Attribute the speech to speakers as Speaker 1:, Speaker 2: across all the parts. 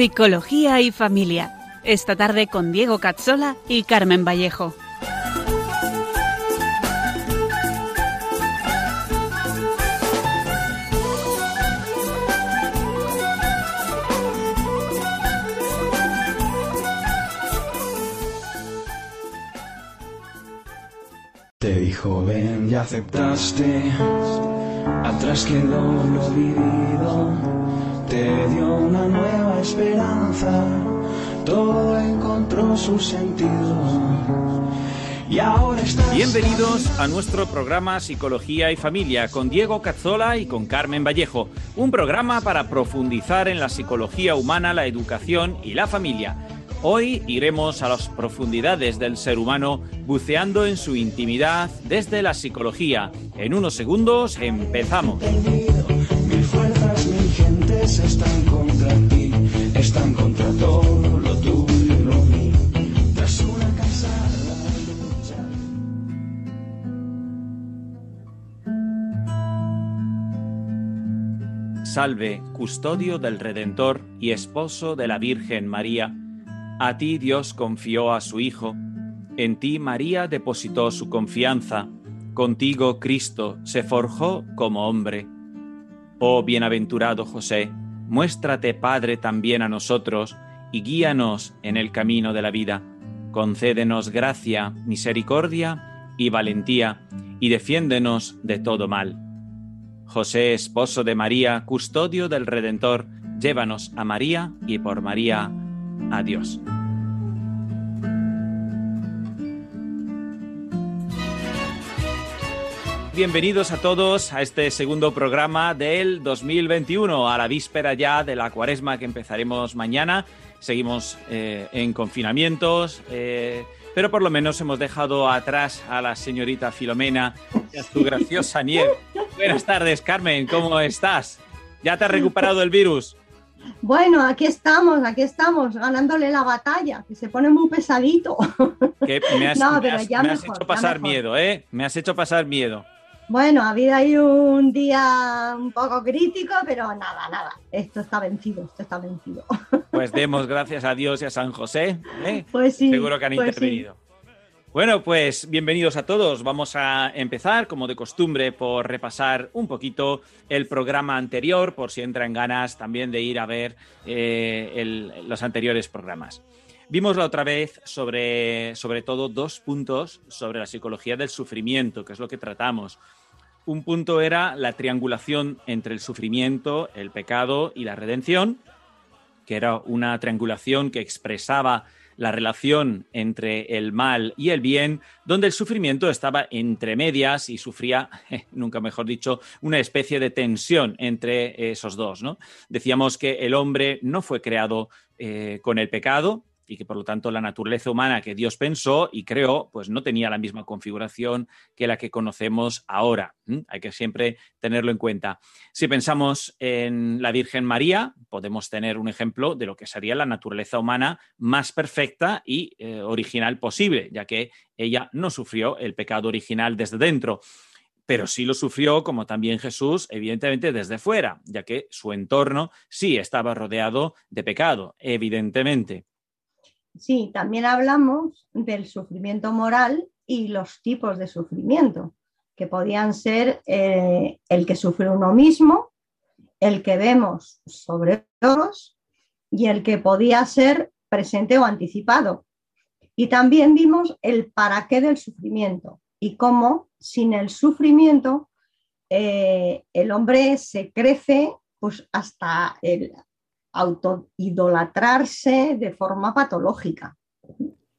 Speaker 1: Psicología y Familia. Esta tarde con Diego Cazzola y Carmen Vallejo.
Speaker 2: Te dijo ven y aceptaste, atrás quedó lo vivido, te dio una nueva esperanza, todo encontró su sentido. Y ahora estás
Speaker 3: Bienvenidos a nuestro programa Psicología y Familia con Diego Cazzola y con Carmen Vallejo, un programa para profundizar en la psicología humana, la educación y la familia. Hoy iremos a las profundidades del ser humano buceando en su intimidad desde la psicología. En unos segundos empezamos.
Speaker 2: Están contra ti, están contra todo lo tuyo mío. Tras una.
Speaker 3: Salve, custodio del Redentor y esposo de la Virgen María. A ti Dios confió a su Hijo. En ti María depositó su confianza. Contigo Cristo se forjó como hombre. Oh bienaventurado José, muéstrate Padre también a nosotros y guíanos en el camino de la vida. Concédenos gracia, misericordia y valentía, y defiéndenos de todo mal. José, esposo de María, custodio del Redentor, llévanos a María y por María a Dios. Bienvenidos a todos a este segundo programa del 2021, a la víspera ya de la cuaresma que empezaremos mañana. Seguimos eh, en confinamientos, eh, pero por lo menos hemos dejado atrás a la señorita Filomena y a su graciosa nieve. Buenas tardes, Carmen, ¿cómo estás? ¿Ya te has recuperado el virus?
Speaker 4: Bueno, aquí estamos, aquí estamos, ganándole la batalla, que se pone muy pesadito.
Speaker 3: Que me has,
Speaker 4: No,
Speaker 3: me
Speaker 4: pero
Speaker 3: has-
Speaker 4: ya
Speaker 3: me has
Speaker 4: mejor,
Speaker 3: hecho pasar miedo, ¿eh? Me has hecho pasar miedo.
Speaker 4: Bueno, ha habido ahí un día un poco crítico, pero nada, nada, esto está vencido, esto está vencido.
Speaker 3: Pues demos gracias a Dios y a San José, ¿eh?
Speaker 4: Pues sí.
Speaker 3: Seguro que han
Speaker 4: pues sí.
Speaker 3: intervenido. Bueno, pues bienvenidos a todos. Vamos a empezar, como de costumbre, por repasar un poquito el programa anterior, por si entran ganas también de ir a ver eh, el- los anteriores programas. Vimos la otra vez sobre, sobre todo dos puntos sobre la psicología del sufrimiento, que es lo que tratamos. Un punto era la triangulación entre el sufrimiento, el pecado y la redención, que era una triangulación que expresaba la relación entre el mal y el bien, donde el sufrimiento estaba entre medias y sufría, nunca mejor dicho, una especie de tensión entre esos dos. Decíamos que el hombre no fue creado eh, con el pecado y que por lo tanto la naturaleza humana que Dios pensó y creó, pues no tenía la misma configuración que la que conocemos ahora. Hay que siempre tenerlo en cuenta. Si pensamos en la Virgen María, podemos tener un ejemplo de lo que sería la naturaleza humana más perfecta y eh, original posible, ya que ella no sufrió el pecado original desde dentro, pero sí lo sufrió, como también Jesús, evidentemente desde fuera, ya que su entorno sí estaba rodeado de pecado, evidentemente.
Speaker 4: Sí, también hablamos del sufrimiento moral y los tipos de sufrimiento, que podían ser eh, el que sufre uno mismo, el que vemos sobre otros y el que podía ser presente o anticipado. Y también vimos el para qué del sufrimiento y cómo sin el sufrimiento eh, el hombre se crece pues, hasta el autoidolatrarse de forma patológica.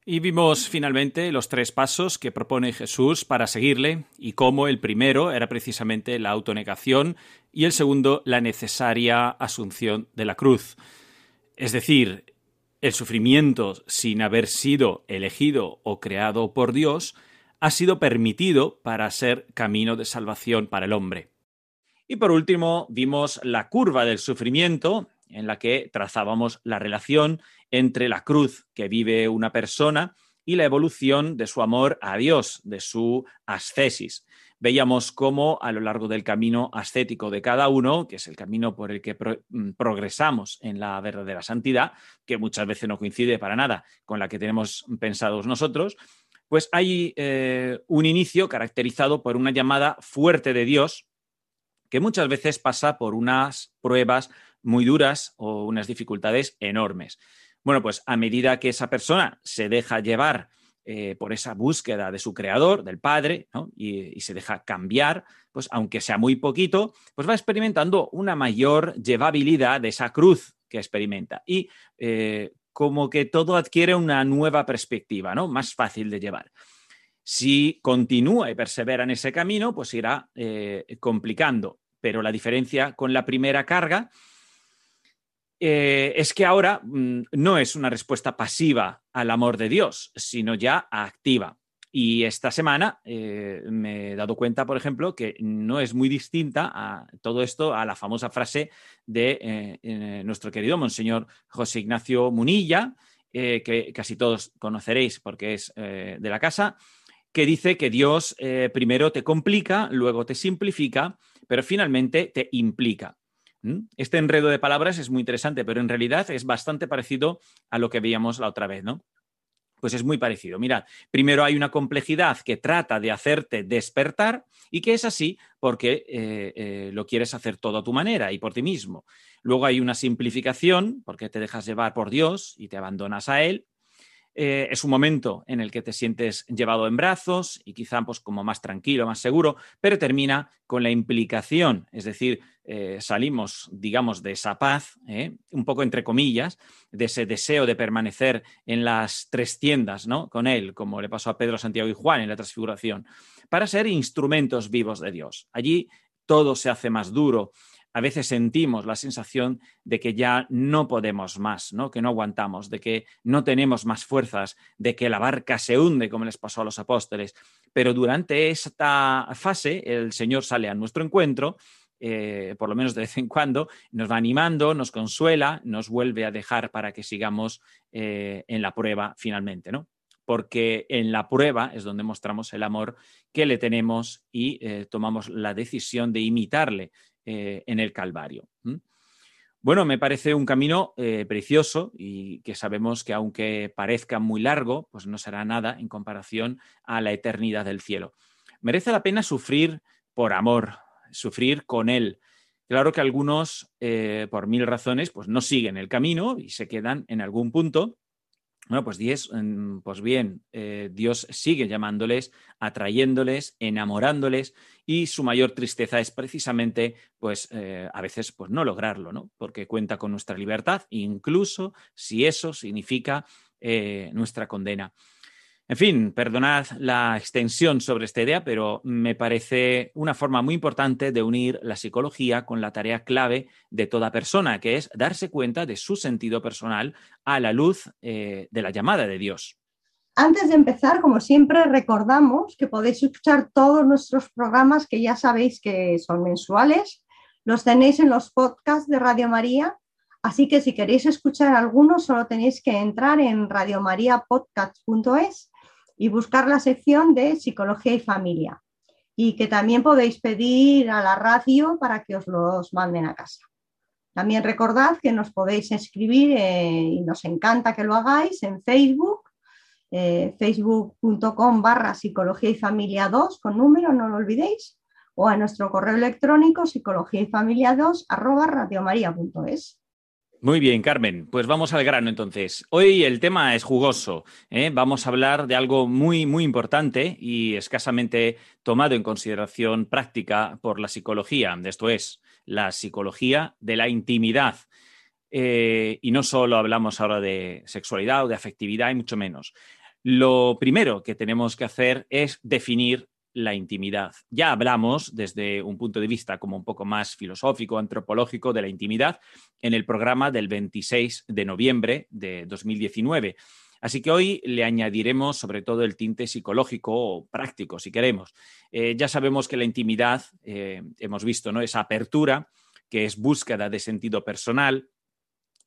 Speaker 3: Y vimos finalmente los tres pasos que propone Jesús para seguirle y cómo el primero era precisamente la autonegación y el segundo la necesaria asunción de la cruz. Es decir, el sufrimiento sin haber sido elegido o creado por Dios ha sido permitido para ser camino de salvación para el hombre. Y por último, vimos la curva del sufrimiento, en la que trazábamos la relación entre la cruz que vive una persona y la evolución de su amor a Dios, de su ascesis. veíamos cómo a lo largo del camino ascético de cada uno, que es el camino por el que mm, progresamos en la verdadera santidad, que muchas veces no coincide para nada con la que tenemos pensados nosotros, pues hay eh, un inicio caracterizado por una llamada fuerte de Dios, que muchas veces pasa por unas pruebas muy duras o unas dificultades enormes. Bueno, pues a medida que esa persona se deja llevar eh, por esa búsqueda de su creador, del Padre, y, se deja cambiar, pues aunque sea muy poquito, pues va experimentando una mayor llevabilidad de esa cruz que experimenta. Y eh, como que todo adquiere una nueva perspectiva, ¿no? Más fácil de llevar. Si continúa y persevera en ese camino, pues irá eh, complicando. Pero la diferencia con la primera carga eh, es que ahora mm, no es una respuesta pasiva al amor de Dios, sino ya activa. Y esta semana eh, me he dado cuenta, por ejemplo, que no es muy distinta a todo esto a la famosa frase de eh, nuestro querido Monseñor José Ignacio Munilla, que casi todos conoceréis porque es de la casa, que dice que Dios primero te complica, luego te simplifica, pero finalmente te implica. Este enredo de palabras es muy interesante, pero en realidad es bastante parecido a lo que veíamos la otra vez, ¿no? Pues es muy parecido. Mirad, primero hay una complejidad que trata de hacerte despertar y que es así porque eh, eh, lo quieres hacer todo a tu manera y por ti mismo. Luego hay una simplificación porque te dejas llevar por Dios y te abandonas a Él. Eh, es un momento en el que te sientes llevado en brazos y quizá pues, como más tranquilo, más seguro, pero termina con la implicación, es decir, eh, salimos, digamos, de esa paz, ¿eh? un poco entre comillas, de ese deseo de permanecer en las tres tiendas, ¿no? Con él, como le pasó a Pedro, Santiago y Juan en la transfiguración, para ser instrumentos vivos de Dios. Allí todo se hace más duro, a veces sentimos la sensación de que ya no podemos más, ¿no? que no aguantamos, de que no tenemos más fuerzas, de que la barca se hunde, como les pasó a los apóstoles. Pero durante esta fase el Señor sale a nuestro encuentro, eh, por lo menos de vez en cuando, nos va animando, nos consuela, nos vuelve a dejar para que sigamos eh, en la prueba finalmente, ¿no? porque en la prueba es donde mostramos el amor que le tenemos y eh, tomamos la decisión de imitarle eh, en el Calvario. Bueno, me parece un camino eh, precioso y que sabemos que aunque parezca muy largo, pues no será nada en comparación a la eternidad del cielo. Merece la pena sufrir por amor, sufrir con Él. Claro que algunos, eh, por mil razones, pues no siguen el camino y se quedan en algún punto bueno, pues, pues bien, eh, Dios sigue llamándoles, atrayéndoles, enamorándoles y su mayor tristeza es precisamente, pues eh, a veces, pues no lograrlo, ¿no? Porque cuenta con nuestra libertad, incluso si eso significa eh, nuestra condena. En fin, perdonad la extensión sobre esta idea, pero me parece una forma muy importante de unir la psicología con la tarea clave de toda persona, que es darse cuenta de su sentido personal a la luz eh, de la llamada de Dios.
Speaker 4: Antes de empezar, como siempre, recordamos que podéis escuchar todos nuestros programas que ya sabéis que son mensuales. Los tenéis en los podcasts de Radio María. Así que si queréis escuchar algunos, solo tenéis que entrar en radiomariapodcast.es y buscar la sección de psicología y familia. Y que también podéis pedir a la radio para que os los manden a casa. También recordad que nos podéis escribir eh, y nos encanta que lo hagáis en Facebook, eh, facebook.com barra psicología y familia 2 con número, no lo olvidéis, o a nuestro correo electrónico psicología y familia 2 arroba radiomaria.es.
Speaker 3: Muy bien, Carmen. Pues vamos al grano entonces. Hoy el tema es jugoso. ¿eh? Vamos a hablar de algo muy, muy importante y escasamente tomado en consideración práctica por la psicología. Esto es, la psicología de la intimidad. Eh, y no solo hablamos ahora de sexualidad o de afectividad, y mucho menos. Lo primero que tenemos que hacer es definir la intimidad. Ya hablamos desde un punto de vista como un poco más filosófico, antropológico de la intimidad en el programa del 26 de noviembre de 2019. Así que hoy le añadiremos sobre todo el tinte psicológico o práctico, si queremos. Eh, ya sabemos que la intimidad, eh, hemos visto, ¿no? Esa apertura, que es búsqueda de sentido personal,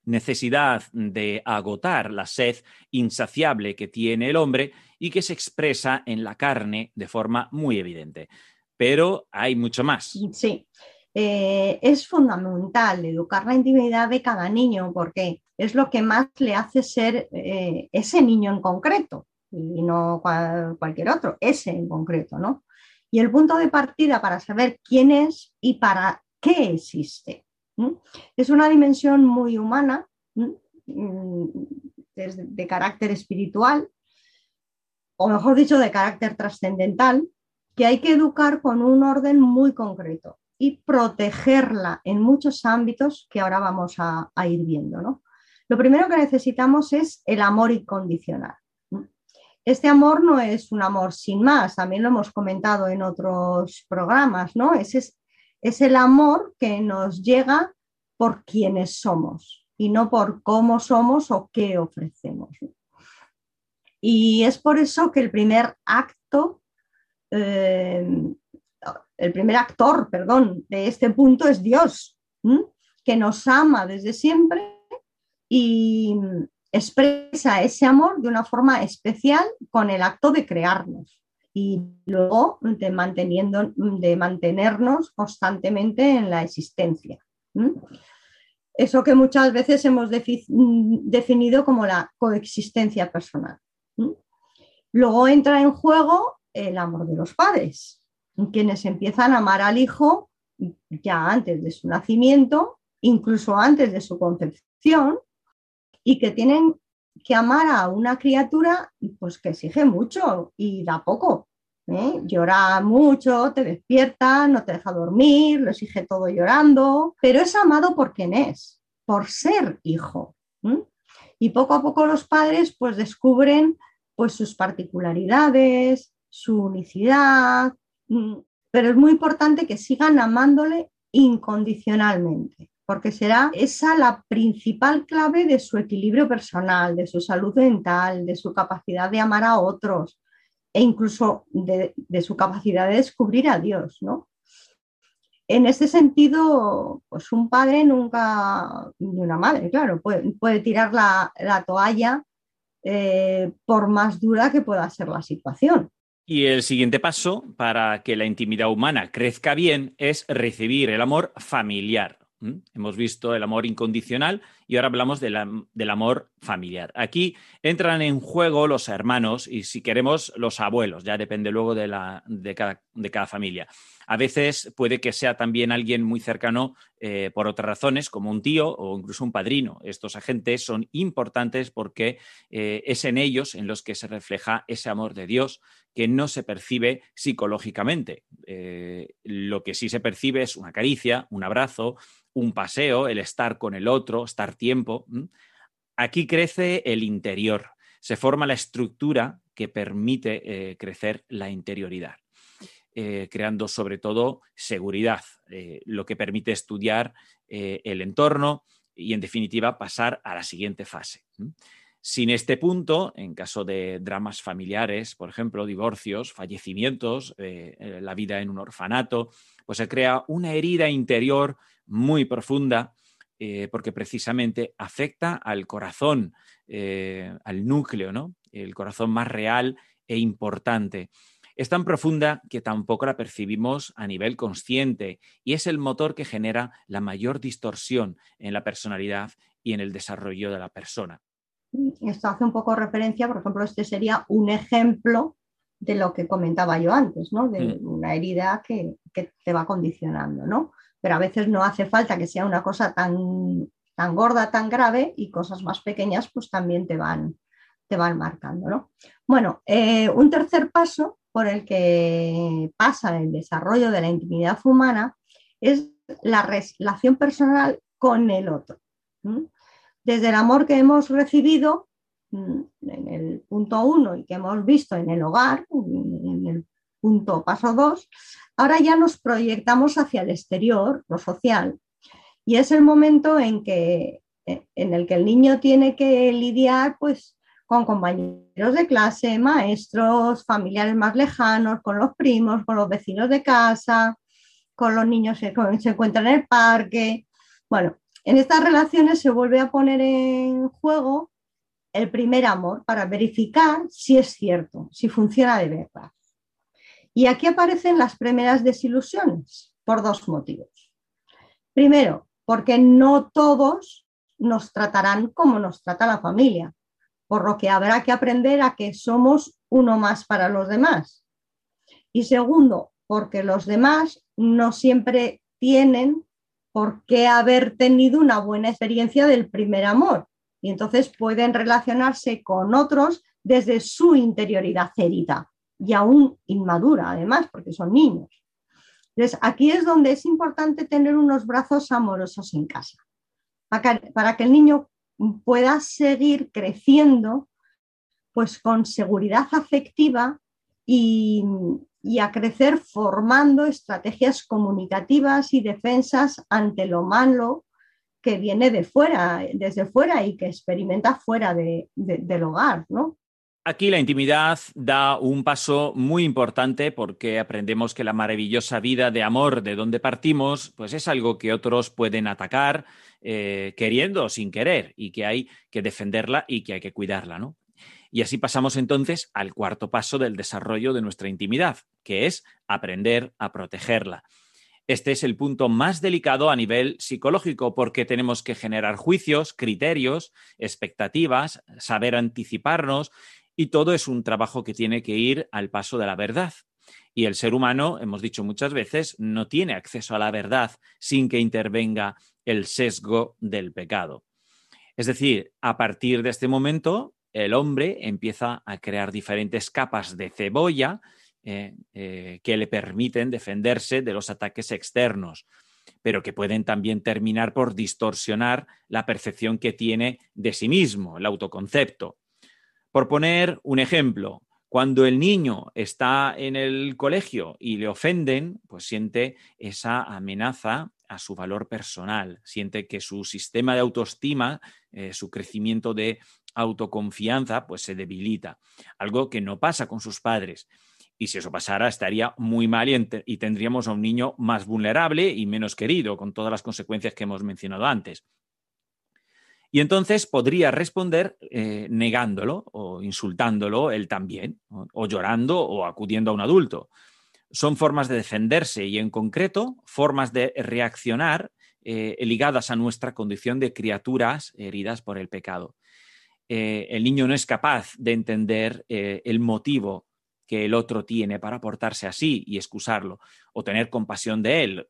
Speaker 3: necesidad de agotar la sed insaciable que tiene el hombre y que se expresa en la carne de forma muy evidente. pero hay mucho más.
Speaker 4: Sí, eh, es fundamental educar la intimidad de cada niño porque es lo que más le hace ser eh, ese niño en concreto y no cualquier otro, ese en concreto, ¿no? Y el punto de partida para saber quién es y para qué existe. Es una dimensión muy humana, mm, de carácter espiritual, o mejor dicho, de carácter trascendental, que hay que educar con un orden muy concreto y protegerla en muchos ámbitos que ahora vamos a, ir viendo. Lo primero que necesitamos es el amor incondicional. Este amor no es un amor sin más, también lo hemos comentado en otros programas, ¿no? Es, es, es el amor que nos llega por quienes somos y no por cómo somos o qué ofrecemos. Y es por eso que el primer acto eh, el primer actor, perdón, de este punto es Dios, que nos ama desde siempre y expresa ese amor de una forma especial con el acto de crearnos y luego de, manteniendo, de mantenernos constantemente en la existencia. Eso que muchas veces hemos definido como la coexistencia personal. Luego entra en juego el amor de los padres, quienes empiezan a amar al hijo ya antes de su nacimiento, incluso antes de su concepción, y que tienen que amar a una criatura pues que exige mucho y da poco. ¿eh? Llora mucho, te despierta, no te deja dormir, lo exige todo llorando, pero es amado por quien es, por ser hijo. Y poco a poco los padres pues descubren pues sus particularidades, su unicidad, pero es muy importante que sigan amándole incondicionalmente, porque será esa la principal clave de su equilibrio personal, de su salud mental, de su capacidad de amar a otros e incluso de, su capacidad de descubrir a Dios, ¿no? En este sentido, pues un padre nunca, ni una madre, claro, puede, tirar la, toalla eh, por más dura que pueda ser la situación.
Speaker 3: Y el siguiente paso para que la intimidad humana crezca bien es recibir el amor familiar. Hemos visto el amor incondicional y ahora hablamos del amor familiar. Aquí entran en juego los hermanos y si queremos los abuelos, ya depende luego de, la, de, cada, de cada, familia. A veces puede que sea también alguien muy cercano eh, por otras razones, como un tío o incluso un padrino. Estos agentes son importantes porque eh, es en ellos en los que se refleja ese amor de Dios que no se percibe psicológicamente. Eh, lo que sí se percibe es una caricia, un abrazo, un paseo, el estar con el otro, estar tiempo. Aquí crece el interior, se forma la estructura que permite eh, crecer la interioridad, eh, creando sobre todo seguridad, lo que permite estudiar el entorno y, en definitiva, pasar a la siguiente fase. Sin este punto, en caso de dramas familiares, por ejemplo, divorcios, fallecimientos, eh, eh, la vida en un orfanato, pues se crea una herida interior muy profunda eh, porque precisamente afecta al corazón, al núcleo, ¿no? El corazón más real e importante. Es tan profunda que tampoco la percibimos a nivel consciente y es el motor que genera la mayor distorsión en la personalidad y en el desarrollo de la persona.
Speaker 4: Esto hace un poco referencia, por ejemplo, este sería un ejemplo de lo que comentaba yo antes, ¿no? De mm. una herida que, te va condicionando, ¿no? Pero a veces no hace falta que sea una cosa tan, tan gorda, tan grave y cosas más pequeñas pues también te van, te van marcando, ¿no? Bueno, eh, un tercer paso por el que pasa el desarrollo de la intimidad humana es la relación personal con el otro desde el amor que hemos recibido en el punto uno y que hemos visto en el hogar, en el punto paso dos, ahora ya nos proyectamos hacia el exterior, lo social, y es el momento en, que, en el que el niño tiene que lidiar pues, con compañeros de clase, maestros, familiares más lejanos, con los primos, con los vecinos de casa, con los niños que se encuentran en el parque. Bueno, en estas relaciones se vuelve a poner en juego el primer amor para verificar si es cierto, si funciona de verdad. Y aquí aparecen las primeras desilusiones por dos motivos. Primero, porque no todos nos tratarán como nos trata la familia, por lo que habrá que aprender a que somos uno más para los demás. Y segundo, porque los demás no siempre tienen por qué haber tenido una buena experiencia del primer amor. Y entonces pueden relacionarse con otros desde su interioridad herida y aún inmadura, además, porque son niños. Entonces, aquí es donde es importante tener unos brazos amorosos en casa, para que, el niño pueda seguir creciendo pues con seguridad afectiva y, y a crecer formando estrategias comunicativas y defensas ante lo malo que viene de fuera, desde fuera y que experimenta fuera del hogar, ¿no?
Speaker 3: Aquí la intimidad da un paso muy importante porque aprendemos que la maravillosa vida de amor de donde partimos, pues es algo que otros pueden atacar eh, queriendo o sin querer y que hay que defenderla y que hay que cuidarla, ¿no? Y así pasamos entonces al cuarto paso del desarrollo de nuestra intimidad, que es aprender a protegerla. Este es el punto más delicado a nivel psicológico porque tenemos que generar juicios, criterios, expectativas, saber anticiparnos y todo es un trabajo que tiene que ir al paso de la verdad. Y el ser humano, hemos dicho muchas veces, no tiene acceso a la verdad sin que intervenga el sesgo del pecado. Es decir, a partir de este momento, el hombre empieza a crear diferentes capas de cebolla eh, eh, que le permiten defenderse de los ataques externos, pero que pueden también terminar por distorsionar la percepción que tiene de sí mismo, el autoconcepto. Por poner un ejemplo, cuando el niño está en el colegio y le ofenden, pues siente esa amenaza a su valor personal, siente que su sistema de autoestima, eh, su crecimiento de autoconfianza, pues se debilita, algo que no pasa con sus padres. Y si eso pasara, estaría muy mal y, tendríamos a un niño más vulnerable y menos querido, con todas las consecuencias que hemos mencionado antes. Y entonces podría responder eh, negándolo o insultándolo él también, o, llorando o acudiendo a un adulto. Son formas de defenderse y en concreto formas de reaccionar eh, ligadas a nuestra condición de criaturas heridas por el pecado. Eh, el niño no es capaz de entender el motivo que el otro tiene para portarse así y excusarlo o tener compasión de él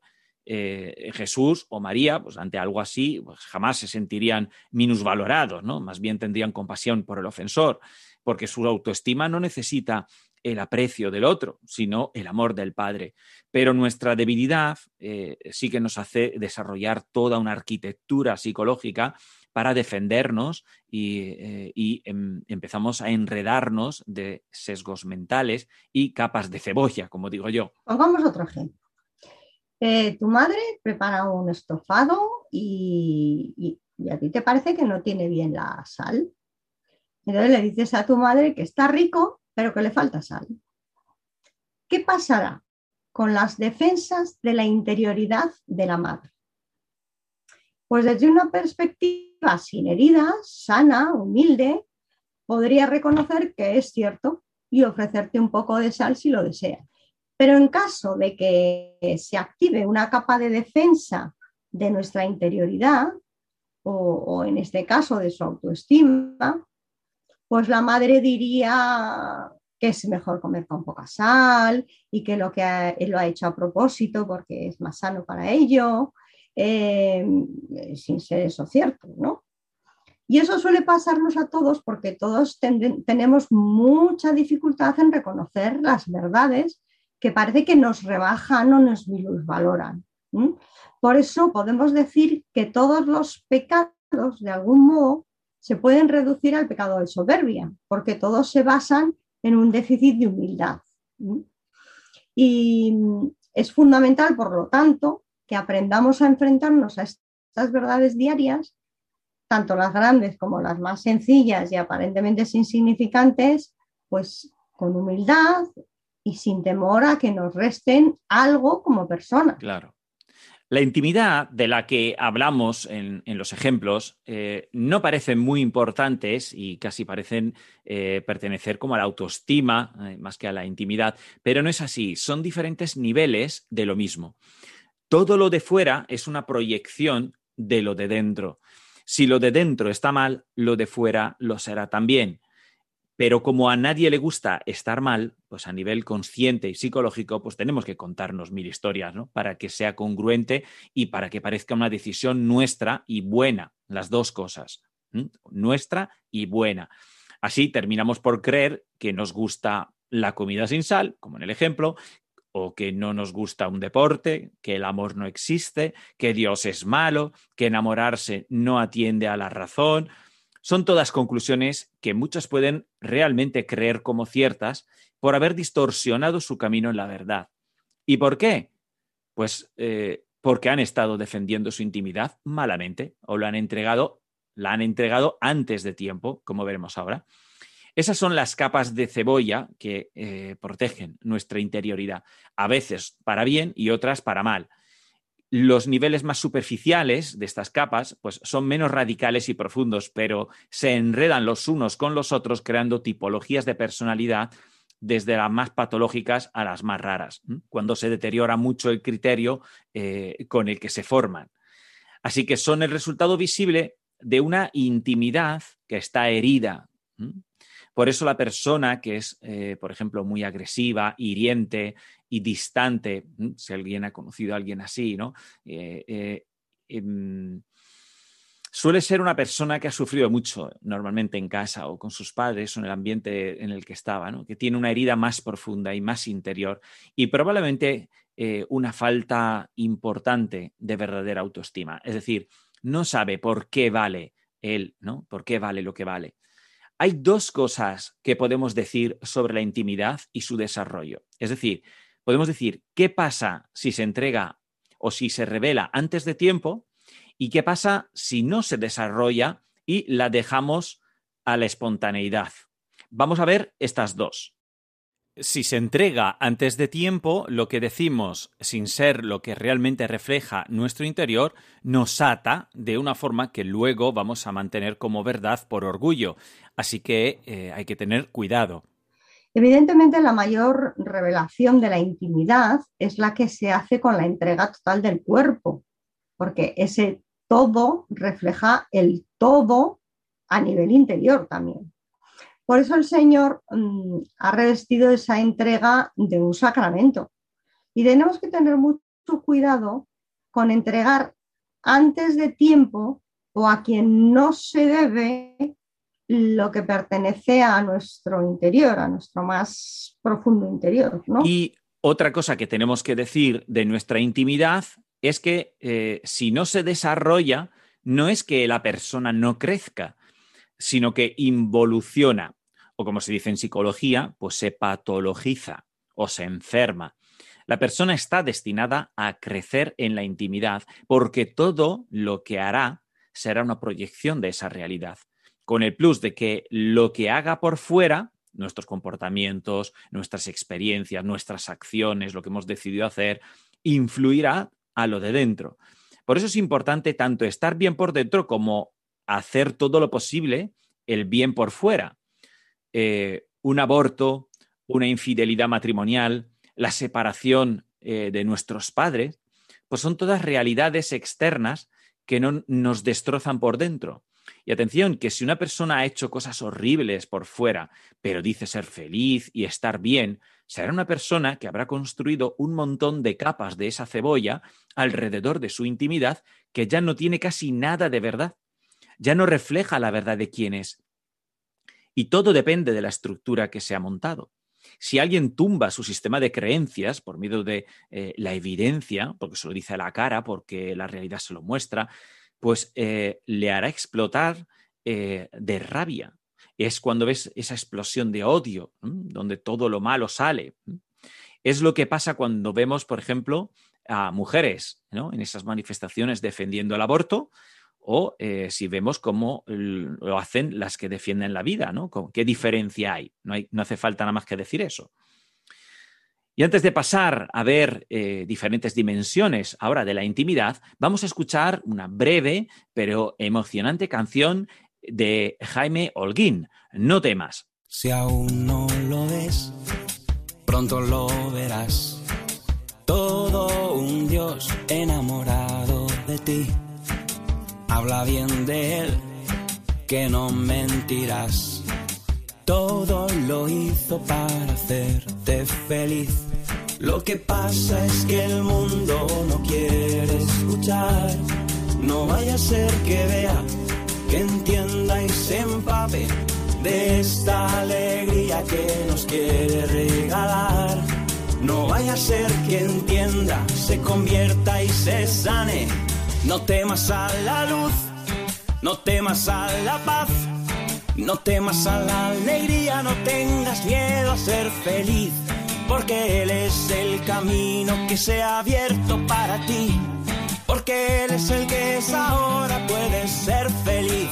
Speaker 3: eh, Jesús o María, pues ante algo así, pues jamás se sentirían minusvalorados, ¿no? Más bien tendrían compasión por el ofensor, porque su autoestima no necesita el aprecio del otro, sino el amor del Padre. Pero nuestra debilidad eh, sí que nos hace desarrollar toda una arquitectura psicológica para defendernos y, eh, em, empezamos a enredarnos de sesgos mentales y capas de cebolla, como digo yo.
Speaker 4: Pongamos otro ejemplo. Eh, tu madre prepara un estofado y, a ti te parece que no tiene bien la sal. Entonces le dices a tu madre que está rico, pero que le falta sal. ¿Qué pasará con las defensas de la interioridad de la madre? Pues desde una perspectiva sin heridas, sana, humilde, podría reconocer que es cierto y ofrecerte un poco de sal si lo desea. Pero en caso de que se active una capa de defensa de nuestra interioridad, o, en este caso de su autoestima, pues la madre diría que es mejor comer con poca sal y que lo que lo ha hecho a propósito porque es más sano para ello, eh, sin ser eso cierto, ¿no? Y eso suele pasarnos a todos porque todos tenemos mucha dificultad en reconocer las verdades que parece que nos rebajan o nos minusvaloran. Por eso podemos decir que todos los pecados, de algún modo, se pueden reducir al pecado de soberbia, porque todos se basan en un déficit de humildad. Y es fundamental, por lo tanto, que aprendamos a enfrentarnos a estas verdades diarias, tanto las grandes como las más sencillas y aparentemente insignificantes, pues con humildad, y sin temor a que nos resten algo como persona.
Speaker 3: Claro. La intimidad de la que hablamos en, los ejemplos eh, no parecen muy importantes y casi parecen eh, pertenecer como a la autoestima eh, más que a la intimidad, pero no es así, son diferentes niveles de lo mismo. Todo lo de fuera es una proyección de lo de dentro. Si lo de dentro está mal, lo de fuera lo será también. Pero como a nadie le gusta estar mal, pues a nivel consciente y psicológico, pues tenemos que contarnos mil historias, ¿no? Para que sea congruente y para que parezca una decisión nuestra y buena, las dos cosas, nuestra y buena. Así terminamos por creer que nos gusta la comida sin sal, como en el ejemplo, o que no nos gusta un deporte, que el amor no existe, que Dios es malo, que enamorarse no atiende a la razón, son todas conclusiones que muchos pueden realmente creer como ciertas por haber distorsionado su camino en la verdad. ¿Y por qué? Pues eh, porque han estado defendiendo su intimidad malamente o lo han entregado, la han entregado antes de tiempo, como veremos ahora. Esas son las capas de cebolla que eh, protegen nuestra interioridad, a veces para bien y otras para mal. Los niveles más superficiales de estas capas pues, son menos radicales y profundos, pero se enredan los unos con los otros creando tipologías de personalidad desde las más patológicas a las más raras, cuando se deteriora mucho el criterio eh, con el que se forman. Así que son el resultado visible de una intimidad que está herida. Por eso la persona que es, eh, por ejemplo, muy agresiva, hiriente y distante, si alguien ha conocido a alguien así, ¿no? Eh, eh, em, suele ser una persona que ha sufrido mucho normalmente en casa o con sus padres o en el ambiente en el que estaba, ¿no? que tiene una herida más profunda y más interior y probablemente una falta importante de verdadera autoestima. Es decir, no sabe por qué vale él, ¿no? ¿Por qué vale lo que vale? Hay dos cosas que podemos decir sobre la intimidad y su desarrollo. Es decir, podemos decir qué pasa si se entrega o si se revela antes de tiempo y qué pasa si no se desarrolla y la dejamos a la espontaneidad. Vamos a ver estas dos si se entrega antes de tiempo, lo que decimos, sin ser lo que realmente refleja nuestro interior, nos ata de una forma que luego vamos a mantener como verdad por orgullo. Así que eh, hay que tener cuidado.
Speaker 4: Evidentemente, la mayor revelación de la intimidad es la que se hace con la entrega total del cuerpo, porque ese todo refleja el todo a nivel interior también. Por eso el Señor mm, ha revestido esa entrega de un sacramento. Y tenemos que tener mucho cuidado con entregar antes de tiempo o a quien no se debe lo que pertenece a nuestro interior, a nuestro más profundo interior.
Speaker 3: Y otra cosa que tenemos que decir de nuestra intimidad es que eh, si no se desarrolla, no es que la persona no crezca, sino que involuciona, o como se dice en psicología, pues se patologiza o se enferma. La persona está destinada a crecer en la intimidad porque todo lo que hará será una proyección de esa realidad, con el plus de que lo que haga por fuera, nuestros comportamientos, nuestras experiencias, nuestras acciones, lo que hemos decidido hacer, influirá a lo de dentro. Por eso es importante tanto estar bien por dentro como hacer todo lo posible el bien por fuera. Eh, un aborto, una infidelidad matrimonial, la separación eh, de nuestros padres, pues son todas realidades externas que no nos destrozan por dentro. Y atención, que si una persona ha hecho cosas horribles por fuera, pero dice ser feliz y estar bien, será una persona que habrá construido un montón de capas de esa cebolla alrededor de su intimidad que ya no tiene casi nada de verdad, ya no refleja la verdad de quién es. Y todo depende de la estructura que se ha montado. Si alguien tumba su sistema de creencias por medio de eh, la evidencia, porque se lo dice a la cara, porque la realidad se lo muestra, pues eh, le hará explotar eh, de rabia. Es cuando ves esa explosión de odio, donde todo lo malo sale. Es lo que pasa cuando vemos, por ejemplo, a mujeres en esas manifestaciones defendiendo el aborto, o eh, si vemos cómo lo hacen las que defienden la vida, ¿no? ¿Qué diferencia hay? No, hay? no hace falta nada más que decir eso. Y antes de pasar a ver eh, diferentes dimensiones ahora de la intimidad, vamos a escuchar una breve pero emocionante canción de Jaime Holguín, No temas.
Speaker 2: Si aún no lo ves, pronto lo verás. Todo un Dios enamorado de ti. Habla bien de él, que no mentirás. Todo lo hizo para hacerte feliz. Lo que pasa es que el mundo no quiere escuchar. No vaya a ser que vea, que entienda y se empape de esta alegría que nos quiere regalar. No vaya a ser que entienda, se convierta y se sane. No temas a la luz, no temas a la paz. No temas a la alegría, no tengas miedo a ser feliz, porque Él es el camino que se ha abierto para ti, porque Él es el que ahora, puedes ser feliz.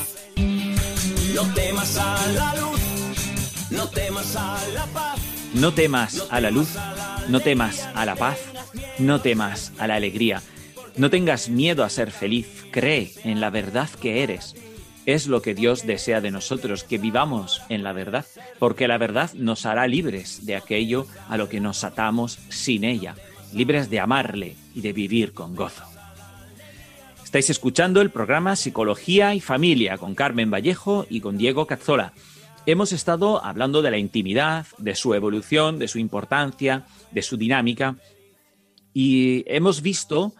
Speaker 2: No temas a la luz, no temas a la paz.
Speaker 3: No temas a la luz, no temas a la paz, no temas a la alegría. No tengas miedo a ser feliz, cree en la verdad que eres. Es lo que Dios desea de nosotros, que vivamos en la verdad, porque la verdad nos hará libres de aquello a lo que nos atamos sin ella, libres de amarle y de vivir con gozo. Estáis escuchando el programa Psicología y Familia con Carmen Vallejo y con Diego Cazzola. Hemos estado hablando de la intimidad, de su evolución, de su importancia, de su dinámica y hemos visto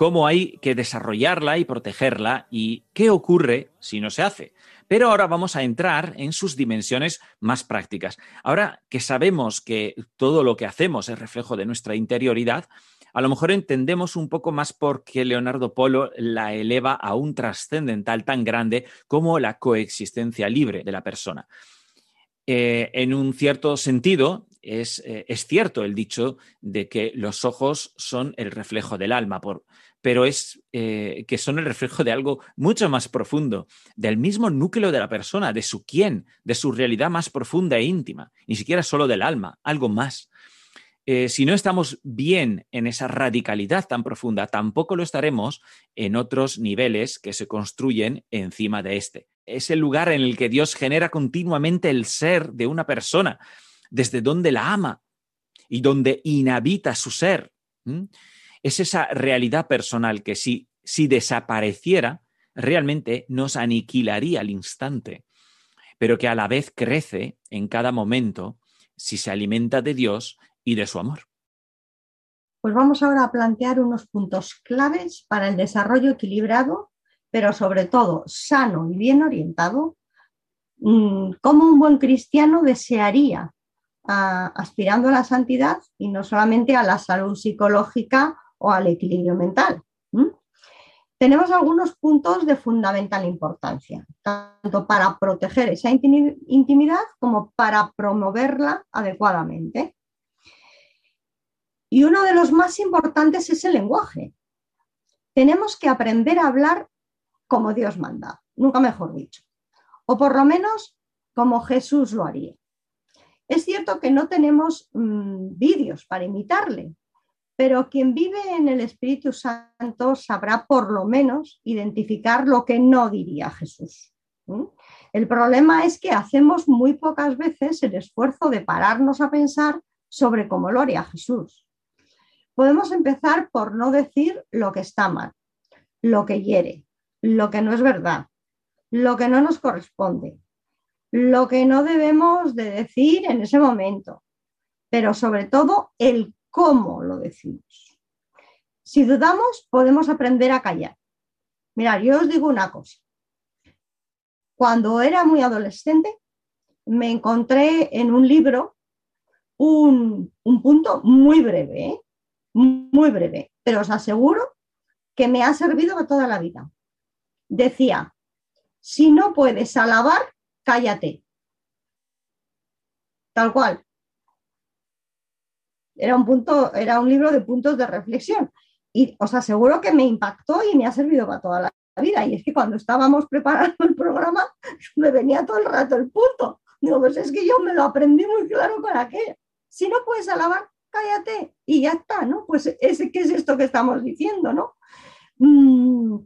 Speaker 3: cómo hay que desarrollarla y protegerla y qué ocurre si no se hace. Pero ahora vamos a entrar en sus dimensiones más prácticas. Ahora que sabemos que todo lo que hacemos es reflejo de nuestra interioridad, a lo mejor entendemos un poco más por qué Leonardo Polo la eleva a un trascendental tan grande como la coexistencia libre de la persona. Eh, en un cierto sentido, es, eh, es, cierto el dicho de que los ojos son el reflejo del alma, por, pero es eh, que son el reflejo de algo mucho más profundo, del mismo núcleo de la persona, de su quién, de su realidad más profunda e íntima, ni siquiera solo del alma, algo más. Eh, si no estamos bien en esa radicalidad tan profunda, tampoco lo estaremos en otros niveles que se construyen encima de este. Es el lugar en el que Dios genera continuamente el ser de una persona, desde donde la ama y donde inhabita su ser es esa realidad personal que si, si desapareciera, realmente nos aniquilaría al instante, pero que a la vez crece en cada momento si se alimenta de Dios y de su amor.
Speaker 4: Pues vamos ahora a plantear unos puntos claves para el desarrollo equilibrado, pero sobre todo sano y bien orientado, mm, como un buen cristiano desearía, ah, aspirando a la santidad y no solamente a la salud psicológica o al equilibrio mental. Tenemos algunos puntos de fundamental importancia, tanto para proteger esa intimidad como para promoverla adecuadamente. Y uno de los más importantes es el lenguaje. Tenemos que aprender a hablar como Dios manda, nunca mejor dicho, o por lo menos como Jesús lo haría. Es cierto que no tenemos mm, vídeos para imitarle, pero quien vive en el Espíritu Santo sabrá por lo menos identificar lo que no diría Jesús. El problema es que hacemos muy pocas veces el esfuerzo de pararnos a pensar sobre cómo lo haría Jesús. Podemos empezar por no decir lo que está mal, lo que hiere, lo que no es verdad, lo que no nos corresponde, lo que no debemos de decir en ese momento, pero sobre todo el cómo lo decimos. Si dudamos, podemos aprender a callar. Mirad, yo os digo una cosa. Cuando era muy adolescente, me encontré en un libro un, punto muy breve, ¿eh? muy breve, pero os aseguro que me ha servido toda la vida. Decía, si no puedes alabar, cállate. Tal cual era un, punto, era un libro de puntos de reflexión. Y os aseguro que me impactó y me ha servido para toda la vida. Y es que cuando estábamos preparando el programa, me venía todo el rato el punto. Digo, pues es que yo me lo aprendí muy claro para qué. Si no puedes alabar, cállate y ya está, ¿no? Pues ese, ¿qué es esto que estamos diciendo, no? Mm,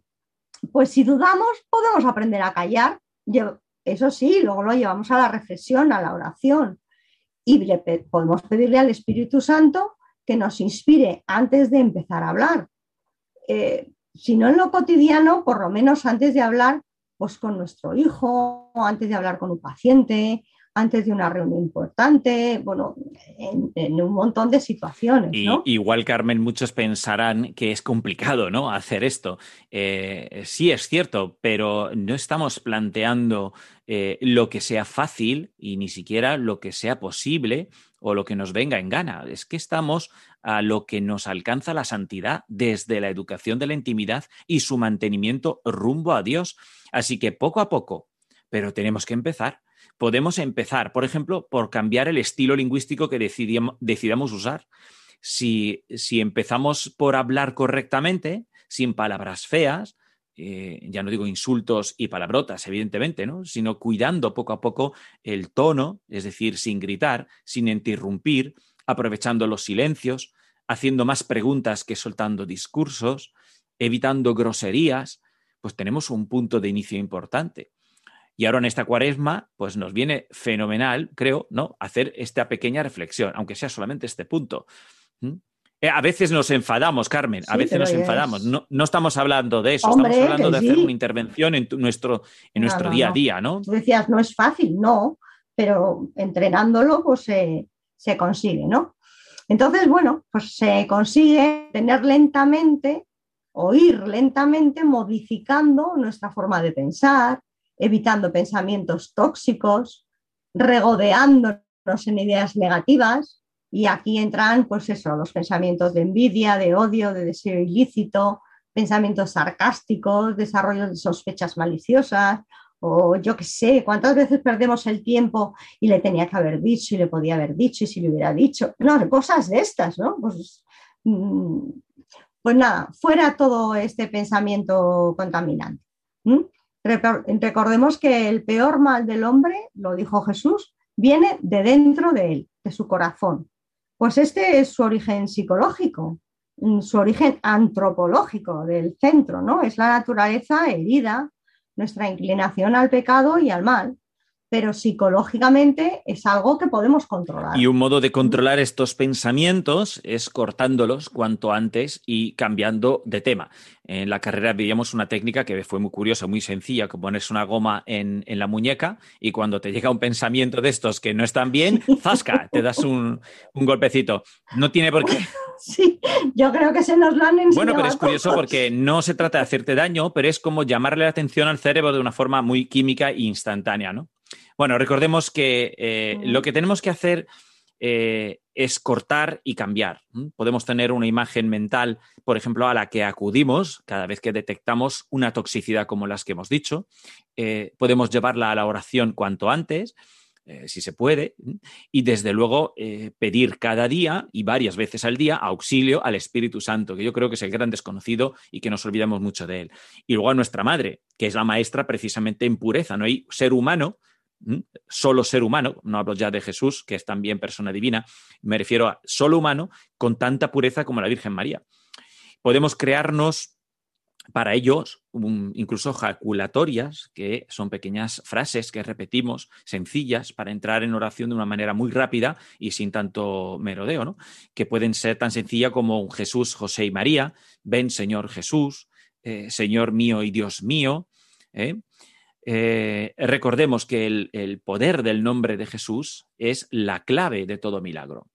Speaker 4: pues si dudamos, podemos aprender a callar. Eso sí, luego lo llevamos a la reflexión, a la oración. Y podemos pedirle al Espíritu Santo que nos inspire antes de empezar a hablar. Eh, si no en lo cotidiano, por lo menos antes de hablar pues, con nuestro hijo, antes de hablar con un paciente, antes de una reunión importante, bueno, en, un montón de situaciones.
Speaker 3: igual, Carmen, muchos pensarán que es complicado, ¿no? Hacer esto. Eh, sí, es cierto, pero no estamos planteando eh, lo que sea fácil y ni siquiera lo que sea posible o lo que nos venga en gana. Es que estamos a lo que nos alcanza la santidad desde la educación de la intimidad y su mantenimiento rumbo a Dios. Así que poco a poco, pero tenemos que empezar podemos empezar, por ejemplo, por cambiar el estilo lingüístico que decidamos usar. Si, empezamos por hablar correctamente, sin palabras feas, eh, ya no digo insultos y palabrotas, evidentemente, ¿no? sino cuidando poco a poco el tono, es decir, sin gritar, sin interrumpir, aprovechando los silencios, haciendo más preguntas que soltando discursos, evitando groserías, pues tenemos un punto de inicio importante. Y ahora en esta cuaresma, pues nos viene fenomenal, creo, ¿no? Hacer esta pequeña reflexión, aunque sea solamente este punto. ¿Mm? Eh, a veces nos enfadamos, Carmen, a veces nos enfadamos. No, estamos hablando de eso, estamos hablando de hacer una intervención en nuestro, en nuestro día a día, ¿no?
Speaker 4: Tú decías, no es fácil, no, pero entrenándolo, pues se consigue, ¿no? Entonces, bueno, pues se consigue tener lentamente, oír lentamente, modificando nuestra forma de pensar, evitando pensamientos tóxicos, regodeándonos en ideas negativas. Y aquí entran, pues eso, los pensamientos de envidia, de odio, de deseo ilícito, pensamientos sarcásticos, desarrollo de sospechas maliciosas, o yo qué sé, cuántas veces perdemos el tiempo y le tenía que haber dicho y le podía haber dicho y si le hubiera dicho. No, cosas de estas, ¿no? Pues, mm, pues nada, fuera todo este pensamiento contaminante. Recordemos que el peor mal del hombre, lo dijo Jesús, viene de dentro de él, de su corazón. Pues este es su origen psicológico, mm, su origen antropológico del centro, ¿no? Es la naturaleza herida, nuestra inclinación al pecado y al mal pero psicológicamente es algo que podemos controlar.
Speaker 3: Y un modo de controlar estos pensamientos es cortándolos cuanto antes y cambiando de tema. En la carrera veíamos una técnica que fue muy curiosa, muy sencilla, que pones una goma en, la muñeca y cuando te llega un pensamiento de estos que no están bien, ¡zasca! Te das un, golpecito. No tiene por qué.
Speaker 4: Sí, yo creo que se nos lo han enseñado.
Speaker 3: Bueno, pero es curioso porque no se trata de hacerte daño, pero es como llamarle la atención al cerebro de una forma muy química e instantánea, ¿no? Bueno, recordemos que eh, lo que tenemos que hacer eh, es cortar y cambiar. Podemos tener una imagen mental, por ejemplo, a la que acudimos cada vez que detectamos una toxicidad como las que hemos dicho. Eh, podemos llevarla a la oración cuanto antes. si se puede, y desde luego pedir cada día y varias veces al día auxilio al Espíritu Santo, que yo creo que es el gran desconocido y que nos olvidamos mucho de él. Y luego a nuestra madre, que es la maestra precisamente en pureza, no hay ser humano solo ser humano, no hablo ya de Jesús, que es también persona divina, me refiero a solo humano con tanta pureza como la Virgen María. Podemos crearnos para ellos incluso jaculatorias, que son pequeñas frases que repetimos, sencillas, para entrar en oración de una manera muy rápida y sin tanto merodeo, ¿no? que pueden ser tan sencillas como Jesús, José y María, ven Señor Jesús, eh, Señor mío y Dios mío, ¿eh? Eh, recordemos que el, poder del nombre de Jesús es la clave de todo milagro.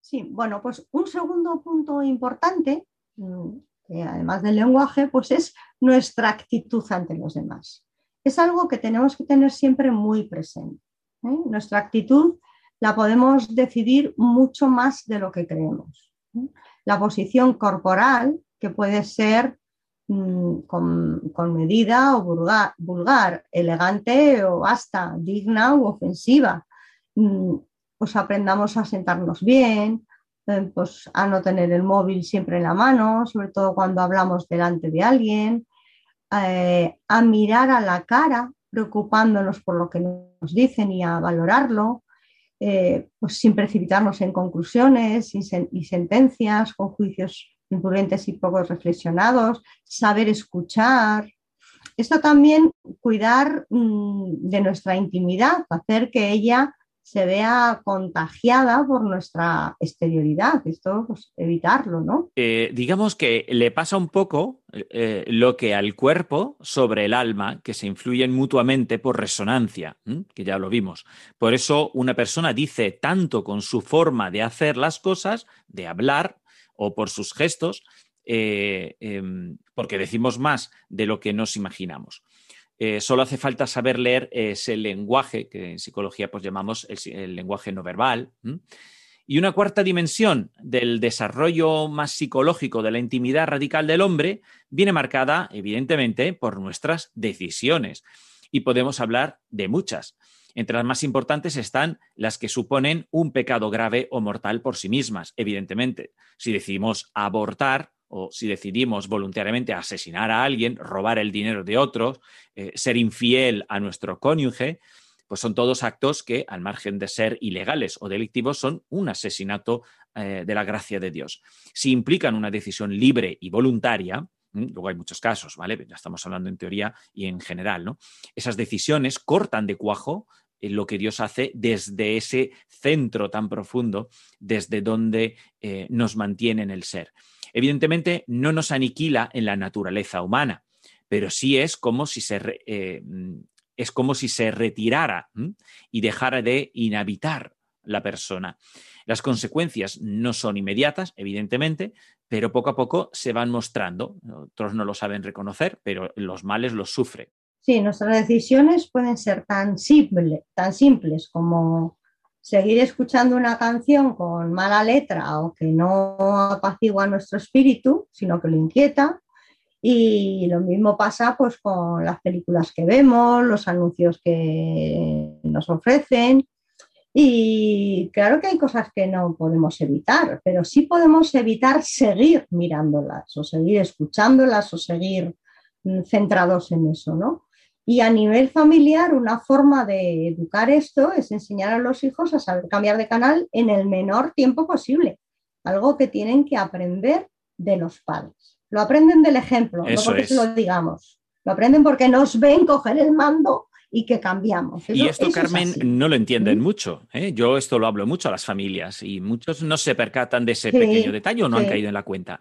Speaker 4: Sí, bueno, pues un segundo punto importante, mm, además del lenguaje, pues es nuestra actitud ante los demás. Es algo que tenemos que tener siempre muy presente. ¿eh? Nuestra actitud la podemos decidir mucho más de lo que creemos. ¿eh? La posición corporal, que puede ser Mm, con, medida o vulgar, elegante o hasta digna u ofensiva. Mm, pues aprendamos a sentarnos bien, eh, pues a no tener el móvil siempre en la mano, sobre todo cuando hablamos delante de alguien, eh, a mirar a la cara preocupándonos por lo que nos dicen y a valorarlo, eh, pues sin precipitarnos en conclusiones y, sentencias, con juicios imprudentes y poco reflexionados, saber escuchar. Esto también cuidar mm, de nuestra intimidad, hacer que ella se vea contagiada por nuestra exterioridad. Esto, pues, evitarlo, ¿no?
Speaker 3: Eh, digamos que le pasa un poco eh, lo que al cuerpo sobre el alma, que se influyen mutuamente por resonancia, que ya lo vimos. Por eso una persona dice tanto con su forma de hacer las cosas, de hablar o por sus gestos, eh, em, porque decimos más de lo que nos imaginamos. Eh, solo hace falta saber leer ese lenguaje que en psicología pues llamamos el, lenguaje no verbal. Y una cuarta dimensión del desarrollo más psicológico de la intimidad radical del hombre viene marcada, evidentemente, por nuestras decisiones. Y podemos hablar de muchas. Entre las más importantes están las que suponen un pecado grave o mortal por sí mismas, evidentemente. Si decidimos abortar, o si decidimos voluntariamente asesinar a alguien, robar el dinero de otros, eh, ser infiel a nuestro cónyuge, pues son todos actos que, al margen de ser ilegales o delictivos, son un asesinato eh, de la gracia de Dios. Si implican una decisión libre y voluntaria, luego hay muchos casos, ¿vale? Ya estamos hablando en teoría y en general, ¿no? Esas decisiones cortan de cuajo lo que Dios hace desde ese centro tan profundo, desde donde nos mantiene en el ser. Evidentemente, no nos aniquila en la naturaleza humana, pero sí es como si se, eh, es como si se retirara y dejara de inhabitar la persona. Las consecuencias no son inmediatas, evidentemente, pero poco a poco se van mostrando. Otros no lo saben reconocer, pero los males los sufre.
Speaker 4: Sí, nuestras decisiones pueden ser tan, tan simples como seguir escuchando una canción con mala letra o que no apacigua nuestro espíritu, sino que lo inquieta. Y lo mismo pasa pues con las películas que vemos, los anuncios que nos ofrecen. Y claro que hay cosas que no podemos evitar, pero sí podemos evitar seguir mirándolas o seguir escuchándolas o seguir mm, centrados en eso, ¿no? Y a nivel familiar, una forma de educar esto es enseñar a los hijos a saber cambiar de canal en el menor tiempo posible, algo que tienen que aprender de los padres. Lo aprenden del ejemplo, no porque se lo digamos. Lo aprenden porque nos ven coger el mando y que cambiamos.
Speaker 3: y esto, Carmen, no lo entienden mucho. ¿eh? Yo esto lo hablo mucho a las familias y muchos no se percatan de ese pequeño detalle o no han caído en la cuenta.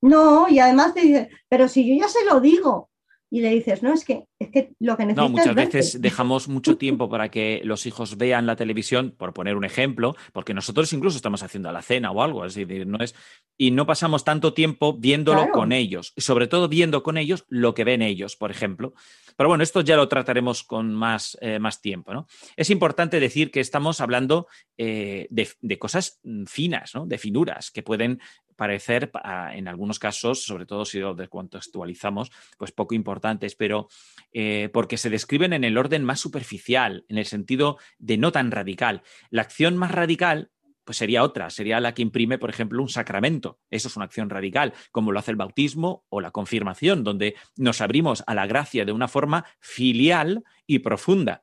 Speaker 4: No, y además te dicen, pero si yo ya se lo digo, y le dices, no, es que, es que lo que necesitas.
Speaker 3: No, muchas veces dejamos mucho tiempo para que los hijos vean la televisión, por poner un ejemplo, porque nosotros incluso estamos haciendo la cena o algo, es decir, no es. Y no pasamos tanto tiempo viéndolo con ellos, sobre todo viendo con ellos lo que ven ellos, por ejemplo. Pero bueno, esto ya lo trataremos con más, eh, más tiempo. ¿no? Es importante decir que estamos hablando eh, de, de, cosas finas, ¿no? de finuras, que pueden parecer en algunos casos, sobre todo si lo descontextualizamos, pues poco importantes, pero eh, porque se describen en el orden más superficial, en el sentido de no tan radical. La acción más radical pues sería otra, sería la que imprime, por ejemplo, un sacramento. Eso es una acción radical, como lo hace el bautismo o la confirmación, donde nos abrimos a la gracia de una forma filial y profunda.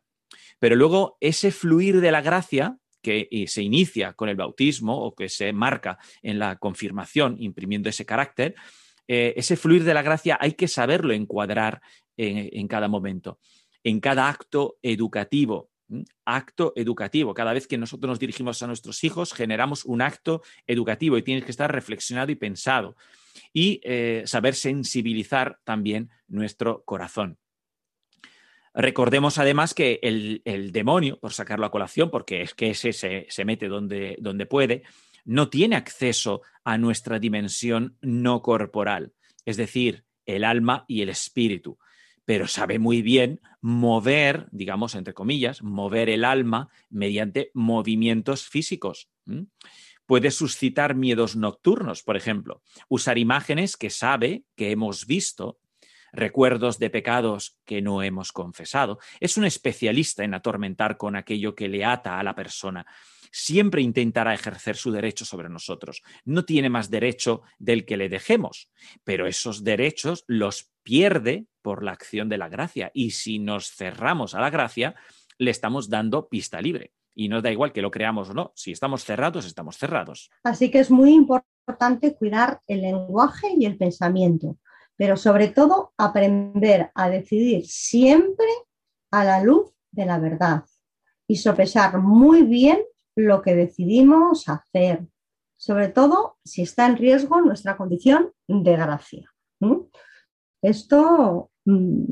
Speaker 3: Pero luego ese fluir de la gracia que se inicia con el bautismo o que se marca en la confirmación, imprimiendo ese carácter, eh, ese fluir de la gracia hay que saberlo encuadrar en, cada momento, en cada acto educativo. Acto educativo. Cada vez que nosotros nos dirigimos a nuestros hijos, generamos un acto educativo y tiene que estar reflexionado y pensado. Y eh, saber sensibilizar también nuestro corazón. Recordemos además que el, demonio, por sacarlo a colación, porque es que ese se, mete donde, donde puede, no tiene acceso a nuestra dimensión no corporal, es decir, el alma y el espíritu, pero sabe muy bien mover, digamos, entre comillas, mover el alma mediante movimientos físicos. Puede suscitar miedos nocturnos, por ejemplo, usar imágenes que sabe que hemos visto recuerdos de pecados que no hemos confesado. Es un especialista en atormentar con aquello que le ata a la persona. Siempre intentará ejercer su derecho sobre nosotros. No tiene más derecho del que le dejemos, pero esos derechos los pierde por la acción de la gracia. Y si nos cerramos a la gracia, le estamos dando pista libre. Y nos da igual que lo creamos o no. Si estamos cerrados, estamos cerrados.
Speaker 4: Así que es muy importante cuidar el lenguaje y el pensamiento, pero sobre todo aprender a decidir siempre a la luz de la verdad y sopesar muy bien lo que decidimos hacer, sobre todo si está en riesgo nuestra condición de gracia. Esto mm,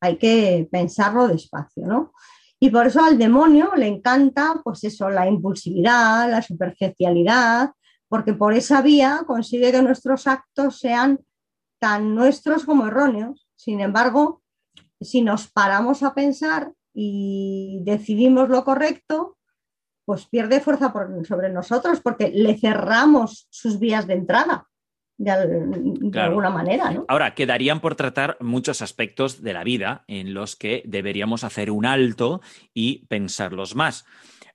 Speaker 4: hay que pensarlo despacio, ¿no? Y por eso al demonio le encanta, pues eso, la impulsividad, la superficialidad, porque por esa vía consigue que nuestros actos sean tan nuestros como erróneos. Sin embargo, si nos paramos a pensar y decidimos lo correcto, pues pierde fuerza sobre nosotros porque le cerramos sus vías de entrada. De, alguna manera.
Speaker 3: Ahora, quedarían por tratar muchos aspectos de la vida en los que deberíamos hacer un alto y pensarlos más.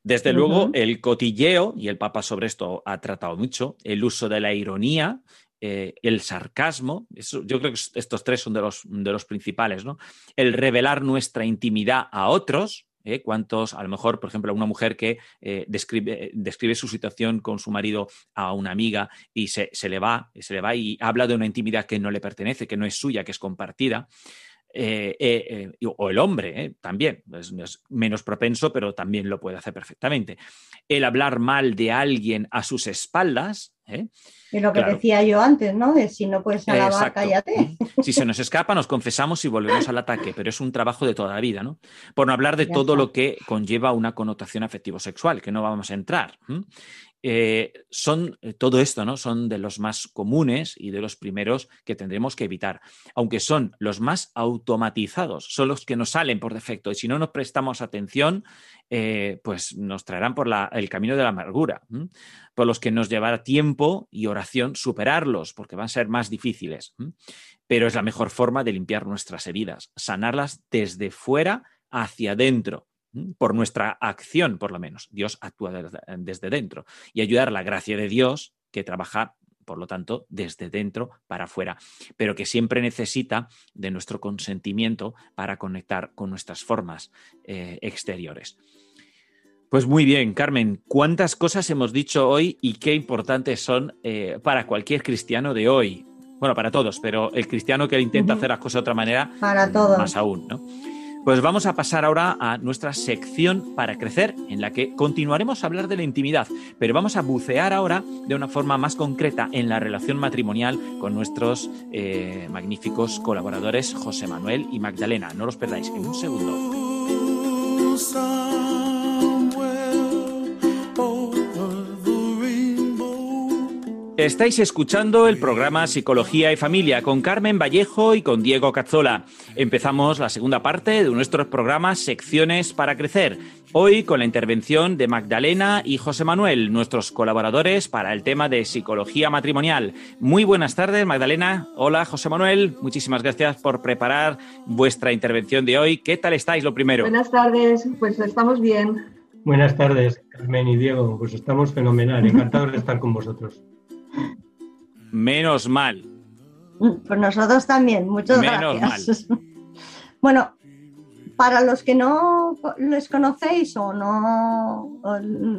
Speaker 3: Desde luego, el cotilleo, y el Papa sobre esto ha tratado mucho, el uso de la ironía, eh, el sarcasmo, yo creo que estos tres son de los, de los principales, ¿no? El revelar nuestra intimidad a otros, ¿eh? ¿Cuántos, a lo mejor, por ejemplo, una mujer que eh, describe, describe, su situación con su marido a una amiga y se, le va, se le va y habla de una intimidad que no le pertenece, que no es suya, que es compartida? Eh, o el hombre también, es, menos propenso, pero también lo puede hacer perfectamente. El hablar mal de alguien a sus espaldas,
Speaker 4: ¿eh? Es lo que decía yo antes, ¿no? De si no puedes alabar, cállate.
Speaker 3: Si se nos escapa, nos confesamos y volvemos al ataque, pero es un trabajo de toda la vida, ¿no? Por no hablar de todo lo que conlleva una connotación afectivo-sexual, que no vamos a entrar. Eh, son eh, todo esto, ¿no? Son de los más comunes y de los primeros que tendremos que evitar. Aunque son los más automatizados, son los que nos salen por defecto. Y si no nos prestamos atención, eh, pues nos traerán por el camino de la amargura, por los que nos llevará tiempo y oración superarlos, porque van a ser más difíciles. Pero es la mejor forma de limpiar nuestras heridas, sanarlas desde fuera hacia adentro por nuestra acción, por lo menos. Dios actúa desde, dentro y ayudar la gracia de Dios que trabaja por lo tanto, desde dentro para afuera, pero que siempre necesita de nuestro consentimiento para conectar con nuestras formas eh, exteriores. Pues muy bien, Carmen, ¿cuántas cosas hemos dicho hoy y qué importantes son eh, para cualquier cristiano de hoy? Bueno, para todos, pero el cristiano que intenta hacer las cosas de otra manera,
Speaker 4: para todos.
Speaker 3: más aún, ¿no? Pues vamos a pasar ahora a nuestra sección para crecer, en la que continuaremos a hablar de la intimidad, pero vamos a bucear ahora de una forma más concreta en la relación matrimonial con nuestros eh, magníficos colaboradores José Manuel y Magdalena. No los perdáis en un segundo. Estáis escuchando el programa Psicología y Familia con Carmen Vallejo y con Diego Cazzola. Empezamos la segunda parte de nuestros programas Secciones para Crecer. Hoy con la intervención de Magdalena y José Manuel, nuestros colaboradores para el tema de psicología matrimonial. Muy buenas tardes, Magdalena. Hola, José Manuel. Muchísimas gracias por preparar vuestra intervención de hoy. ¿Qué tal estáis, lo primero?
Speaker 5: Buenas tardes, pues estamos bien.
Speaker 6: Buenas tardes, Carmen y Diego. Pues estamos fenomenal. Encantados de estar con vosotros.
Speaker 3: Menos mal.
Speaker 4: Pues nosotros también, muchas gracias. Bueno, para los que no les conocéis o no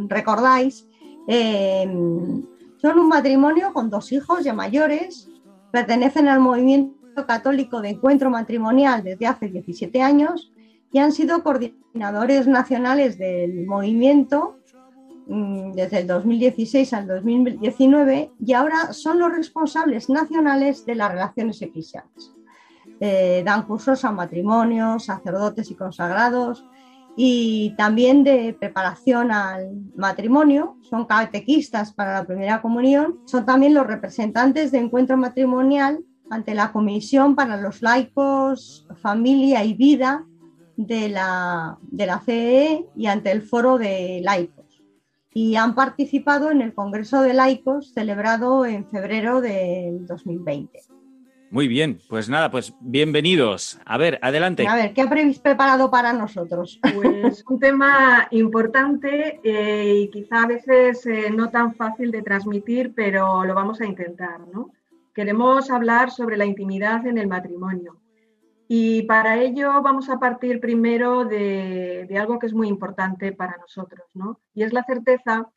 Speaker 4: recordáis, em, son un matrimonio con dos hijos ya mayores, pertenecen al movimiento católico de encuentro matrimonial desde hace 17 años y han sido coordinadores nacionales del movimiento desde el 2016 al 2019 y ahora son los responsables nacionales de las relaciones eclesiales. Eh, dan cursos a matrimonios, sacerdotes y consagrados y también de preparación al matrimonio. Son catequistas para la primera comunión. Son también los representantes de encuentro matrimonial ante la Comisión para los Laicos, Familia y Vida de la, de la CEE y ante el Foro de Laicos y han participado en el Congreso de Laicos celebrado en febrero del 2020.
Speaker 3: Muy bien, pues nada, pues bienvenidos. A ver, adelante.
Speaker 4: A ver, ¿qué habréis preparado para nosotros?
Speaker 5: Pues un tema importante eh, y quizá a veces eh, no tan fácil de transmitir, pero lo vamos a intentar, ¿no? Queremos hablar sobre la intimidad en el matrimonio. Y para ello vamos a partir primero de, algo que es muy importante para nosotros, ¿no? Y es la certeza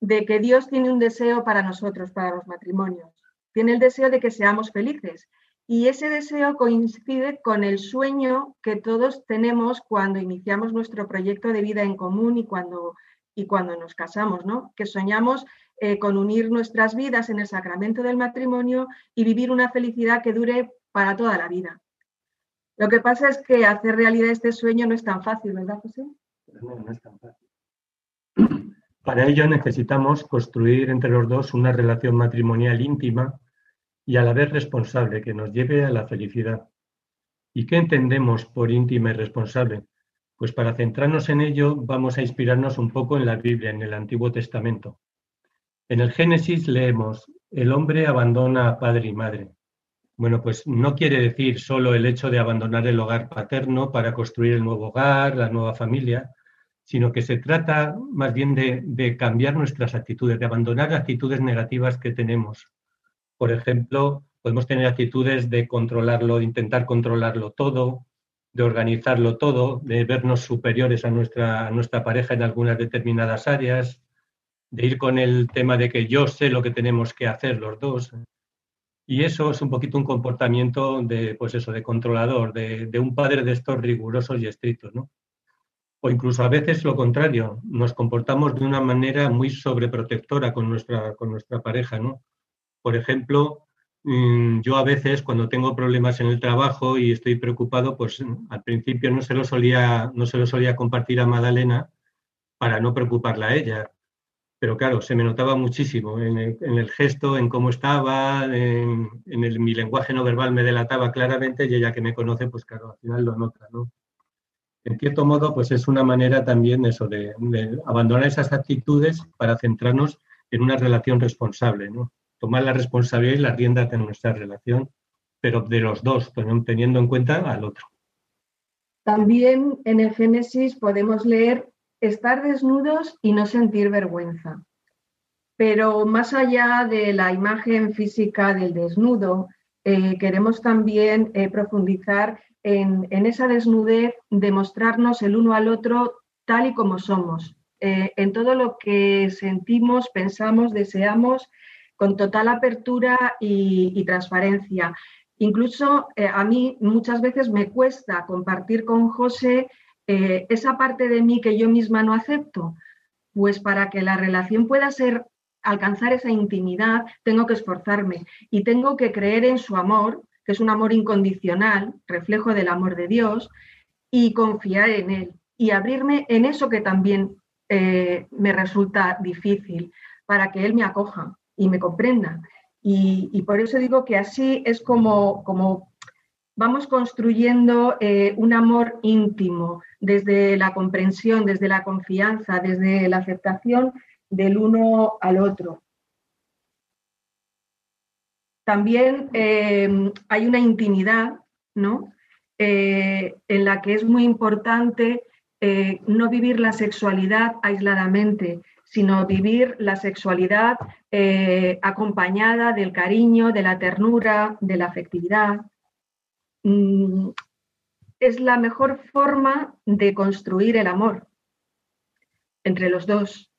Speaker 5: de que Dios tiene un deseo para nosotros, para los matrimonios. Tiene el deseo de que seamos felices. Y ese deseo coincide con el sueño que todos tenemos cuando iniciamos nuestro proyecto de vida en común y cuando, y cuando nos casamos, ¿no? Que soñamos eh, con unir nuestras vidas en el sacramento del matrimonio y vivir una felicidad que dure para toda la vida. Lo que pasa es que hacer realidad este sueño no es tan fácil, ¿verdad, José?
Speaker 6: No, no es tan fácil. Para ello necesitamos construir entre los dos una relación matrimonial íntima y a la vez responsable que nos lleve a la felicidad. ¿Y qué entendemos por íntima y responsable? Pues para centrarnos en ello vamos a inspirarnos un poco en la Biblia, en el Antiguo Testamento. En el Génesis leemos, el hombre abandona a padre y madre. Bueno, pues no quiere decir solo el hecho de abandonar el hogar paterno para construir el nuevo hogar, la nueva familia, sino que se trata más bien de, cambiar nuestras actitudes, de abandonar actitudes negativas que tenemos. Por ejemplo, podemos tener actitudes de controlarlo, de intentar controlarlo todo, de organizarlo todo, de vernos superiores a nuestra, a nuestra pareja en algunas determinadas áreas, de ir con el tema de que yo sé lo que tenemos que hacer los dos. Y eso es un poquito un comportamiento de, pues eso, de controlador, de, un padre de estos rigurosos y estrictos, ¿no? O incluso a veces lo contrario, nos comportamos de una manera muy sobreprotectora con nuestra, con nuestra pareja, ¿no? Por ejemplo, mm, yo a veces cuando tengo problemas en el trabajo y estoy preocupado, pues al principio no se lo solía, no se lo solía compartir a Madalena para no preocuparla a ella pero claro, se me notaba muchísimo en el, gesto, en cómo estaba, en, el, mi lenguaje no verbal me delataba claramente y ella que me conoce, pues claro, al final lo nota, ¿no? En cierto modo, pues es una manera también eso de, abandonar esas actitudes para centrarnos en una relación responsable, ¿no? Tomar la responsabilidad y la rienda de nuestra relación, pero de los dos, teniendo en cuenta al otro.
Speaker 5: También en el Génesis podemos leer estar desnudos y no sentir vergüenza. Pero más allá de la imagen física del desnudo, eh, queremos también eh, profundizar en, esa desnudez de mostrarnos el uno al otro tal y como somos, eh, en todo lo que sentimos, pensamos, deseamos, con total apertura y transparencia. Incluso a mí muchas veces me cuesta compartir con José eh, esa parte de mí que yo misma no acepto, pues para que la relación pueda ser alcanzar esa intimidad, tengo que esforzarme y tengo que creer en su amor, que es un amor incondicional, reflejo del amor de Dios, y confiar en él y abrirme en eso que también eh, me resulta difícil, para que él me acoja y me comprenda. Y, por eso digo que así es como, como vamos construyendo eh, un amor íntimo, desde la comprensión, desde la confianza, desde la aceptación del uno al otro. También eh, hay una intimidad, ¿no? Eh, en la que es muy importante no vivir la sexualidad aisladamente, sino vivir la sexualidad acompañada del cariño, de la ternura, de la afectividad. Mm, es la mejor forma de construir el amor entre los dos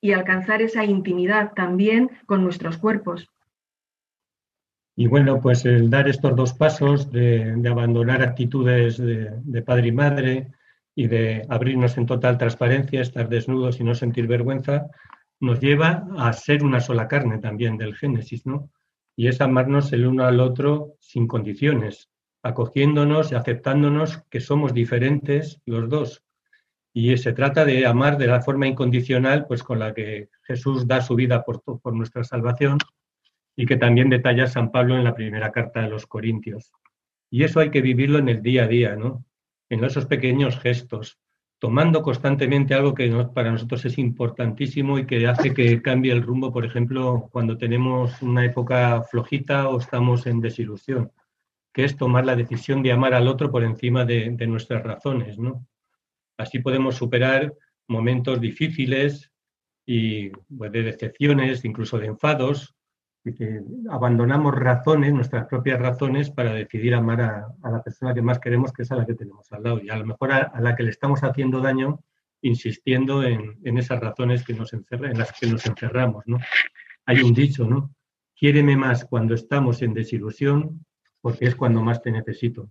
Speaker 5: y alcanzar esa intimidad también con nuestros cuerpos.
Speaker 6: Y bueno, pues el dar estos dos pasos de, abandonar actitudes de, padre y madre y de abrirnos en total transparencia, estar desnudos y no sentir vergüenza, nos lleva a ser una sola carne también del Génesis, ¿no? Y es amarnos el uno al otro sin condiciones, acogiéndonos y aceptándonos que somos diferentes los dos. Y se trata de amar de la forma incondicional, pues con la que Jesús da su vida por, por nuestra salvación y que también detalla San Pablo en la primera carta de los Corintios. Y eso hay que vivirlo en el día a día, ¿no? En esos pequeños gestos, tomando constantemente algo que para nosotros es importantísimo y que hace que cambie el rumbo, por ejemplo, cuando tenemos una época flojita o estamos en desilusión que es tomar la decisión de amar al otro por encima de, nuestras razones, ¿no? Así podemos superar momentos difíciles y pues, de decepciones, incluso de enfados, Dice, abandonamos razones, nuestras propias razones, para decidir amar a, la persona que más queremos, que es a la que tenemos al lado, y a lo mejor a, la que le estamos haciendo daño insistiendo en, esas razones que nos encerra, en las que nos encerramos. ¿no? Hay un dicho, ¿no? Quiéreme más cuando estamos en desilusión, porque es cuando más te necesito.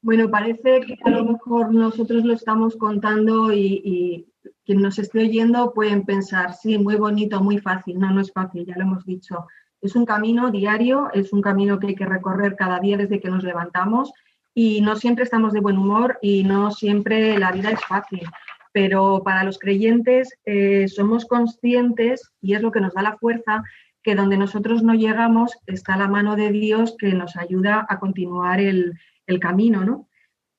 Speaker 5: Bueno, parece que a lo mejor nosotros lo estamos contando y, quien nos esté oyendo pueden pensar, sí, muy bonito, muy fácil. No, no es fácil, ya lo hemos dicho. Es un camino diario, es un camino que hay que recorrer cada día desde que nos levantamos y no siempre estamos de buen humor y no siempre la vida es fácil. Pero para los creyentes eh, somos conscientes, y es lo que nos da la fuerza, donde nosotros no llegamos está la mano de Dios que nos ayuda a continuar el, el camino, ¿no?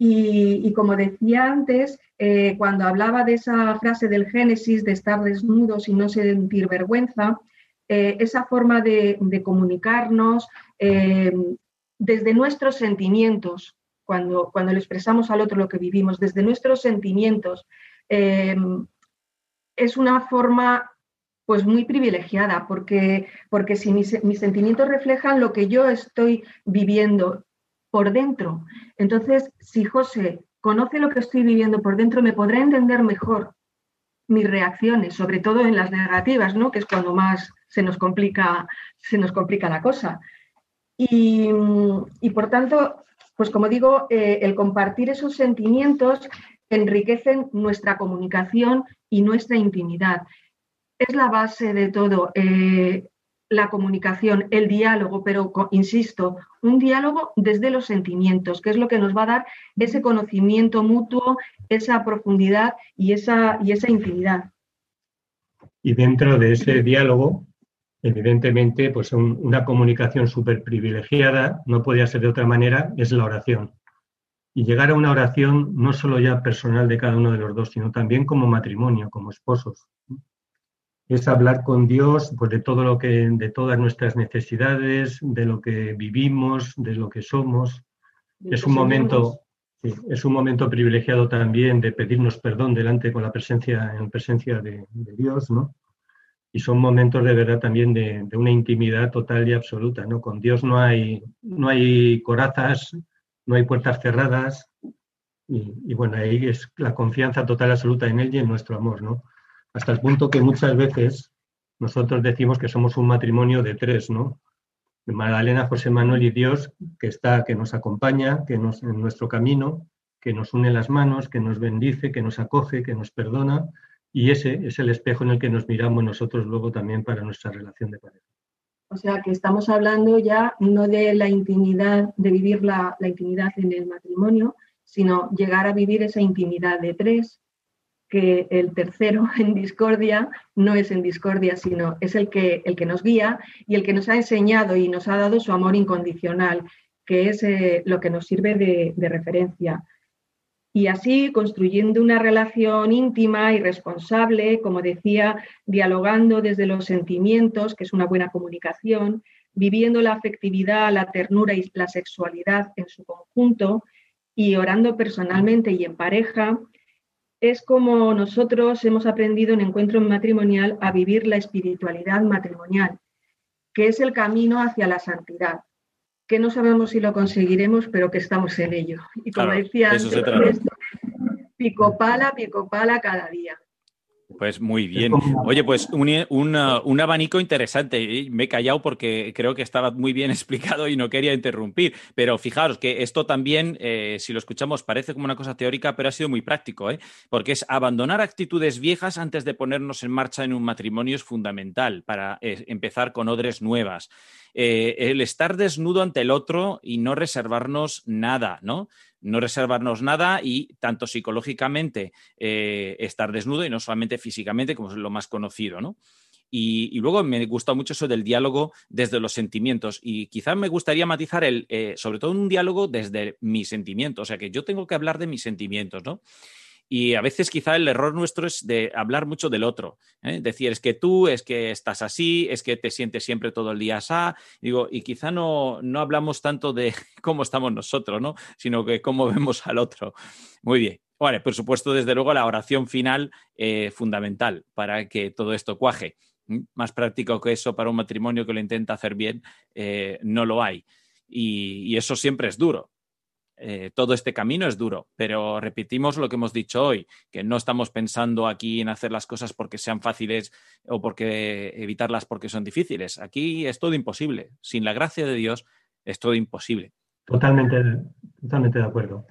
Speaker 5: Y, como decía antes, eh, cuando hablaba de esa frase del Génesis, de estar desnudos y no sentir vergüenza, eh, esa forma de, comunicarnos eh, desde nuestros sentimientos, cuando, cuando le expresamos al otro lo que vivimos, desde nuestros sentimientos, es una forma pues muy privilegiada, porque, porque si mis, mis, sentimientos reflejan lo que yo estoy viviendo por dentro. Entonces, si José conoce lo que estoy viviendo por dentro, me podrá entender mejor mis reacciones, sobre todo en las negativas, ¿no? que es cuando más se nos complica, se nos complica la cosa. Y, por tanto, pues como digo, eh, el compartir esos sentimientos enriquecen nuestra comunicación y nuestra intimidad. Es la base de todo. Eh, la comunicación, el diálogo, pero insisto, un diálogo desde los sentimientos, que es lo que nos va a dar ese conocimiento mutuo, esa profundidad y esa, y esa intimidad.
Speaker 6: Y dentro de ese diálogo, evidentemente, pues una comunicación súper privilegiada, no podía ser de otra manera, es la oración. Y llegar a una oración no solo ya personal de cada uno de los dos, sino también como matrimonio, como esposos es hablar con Dios pues, de todo lo que, de todas nuestras necesidades, de lo que vivimos, de lo que somos. Es un momento, es un momento privilegiado también de pedirnos perdón delante con la presencia, en presencia de, Dios, ¿no? Y son momentos de verdad también de, una intimidad total y absoluta, ¿no? Con Dios no hay, no hay corazas, no hay puertas cerradas, y, y bueno, ahí es la confianza total y absoluta en Él y en nuestro amor, ¿no? Hasta el punto que muchas veces nosotros decimos que somos un matrimonio de tres, ¿no? Magdalena, José Manuel y Dios, que está, que nos acompaña, que nos en nuestro camino, que nos une las manos, que nos bendice, que nos acoge, que nos perdona, y ese es el espejo en el que nos miramos nosotros luego también para nuestra relación de pareja.
Speaker 5: O sea que estamos hablando ya no de la intimidad, de vivir la, la intimidad en el matrimonio, sino llegar a vivir esa intimidad de tres, que el tercero en discordia no es en discordia, sino es el que, el que nos guía y el que nos ha enseñado y nos ha dado su amor incondicional, que es eh, lo que nos sirve de, de referencia. Y así, construyendo una relación íntima y responsable, como decía, dialogando desde los sentimientos, que es una buena comunicación, viviendo la afectividad, la ternura y la sexualidad en su conjunto y orando personalmente y en pareja, es como nosotros hemos aprendido en encuentro matrimonial a vivir la espiritualidad matrimonial, que es el camino hacia la santidad, que no sabemos si lo conseguiremos, pero que estamos en ello. Y como decía antes, pico pala, pico pala cada día.
Speaker 3: Pues muy bien. Oye, pues un, abanico interesante. Me he callado porque creo que estaba muy bien explicado y no quería interrumpir. Pero fijaros que esto también, eh, si lo escuchamos, parece como una cosa teórica, pero ha sido muy práctico, ¿eh? porque es abandonar actitudes viejas antes de ponernos en marcha en un matrimonio es fundamental para eh, empezar con odres nuevas. el estar desnudo ante el otro y no reservarnos nada, ¿no? No reservarnos nada y tanto psicológicamente eh, estar desnudo y no solamente físicamente, como es lo más conocido, ¿no? Y, luego me gusta mucho eso del diálogo desde los sentimientos. Y quizás me gustaría matizar el, eh, sobre todo un diálogo desde mis sentimientos. O sea, que yo tengo que hablar de mis sentimientos, ¿no? Y a veces quizá el error nuestro es de hablar mucho del otro. ¿eh? Decir, es que tú, es que estás así, es que te sientes siempre todo el día así. Digo, y quizá no, no hablamos tanto de cómo estamos nosotros, ¿no? Sino que cómo vemos al otro. Muy bien. Vale, por supuesto, desde luego, la oración final eh, fundamental para que todo esto cuaje. Más práctico que eso para un matrimonio que lo intenta hacer bien, eh, no lo hay. y, eso siempre es duro. Eh, todo este camino es duro, pero repetimos lo que hemos dicho hoy, que no estamos pensando aquí en hacer las cosas porque sean fáciles o porque evitarlas porque son difíciles. Aquí es todo imposible. Sin la gracia de Dios es todo imposible.
Speaker 6: Totalmente, totalmente de acuerdo.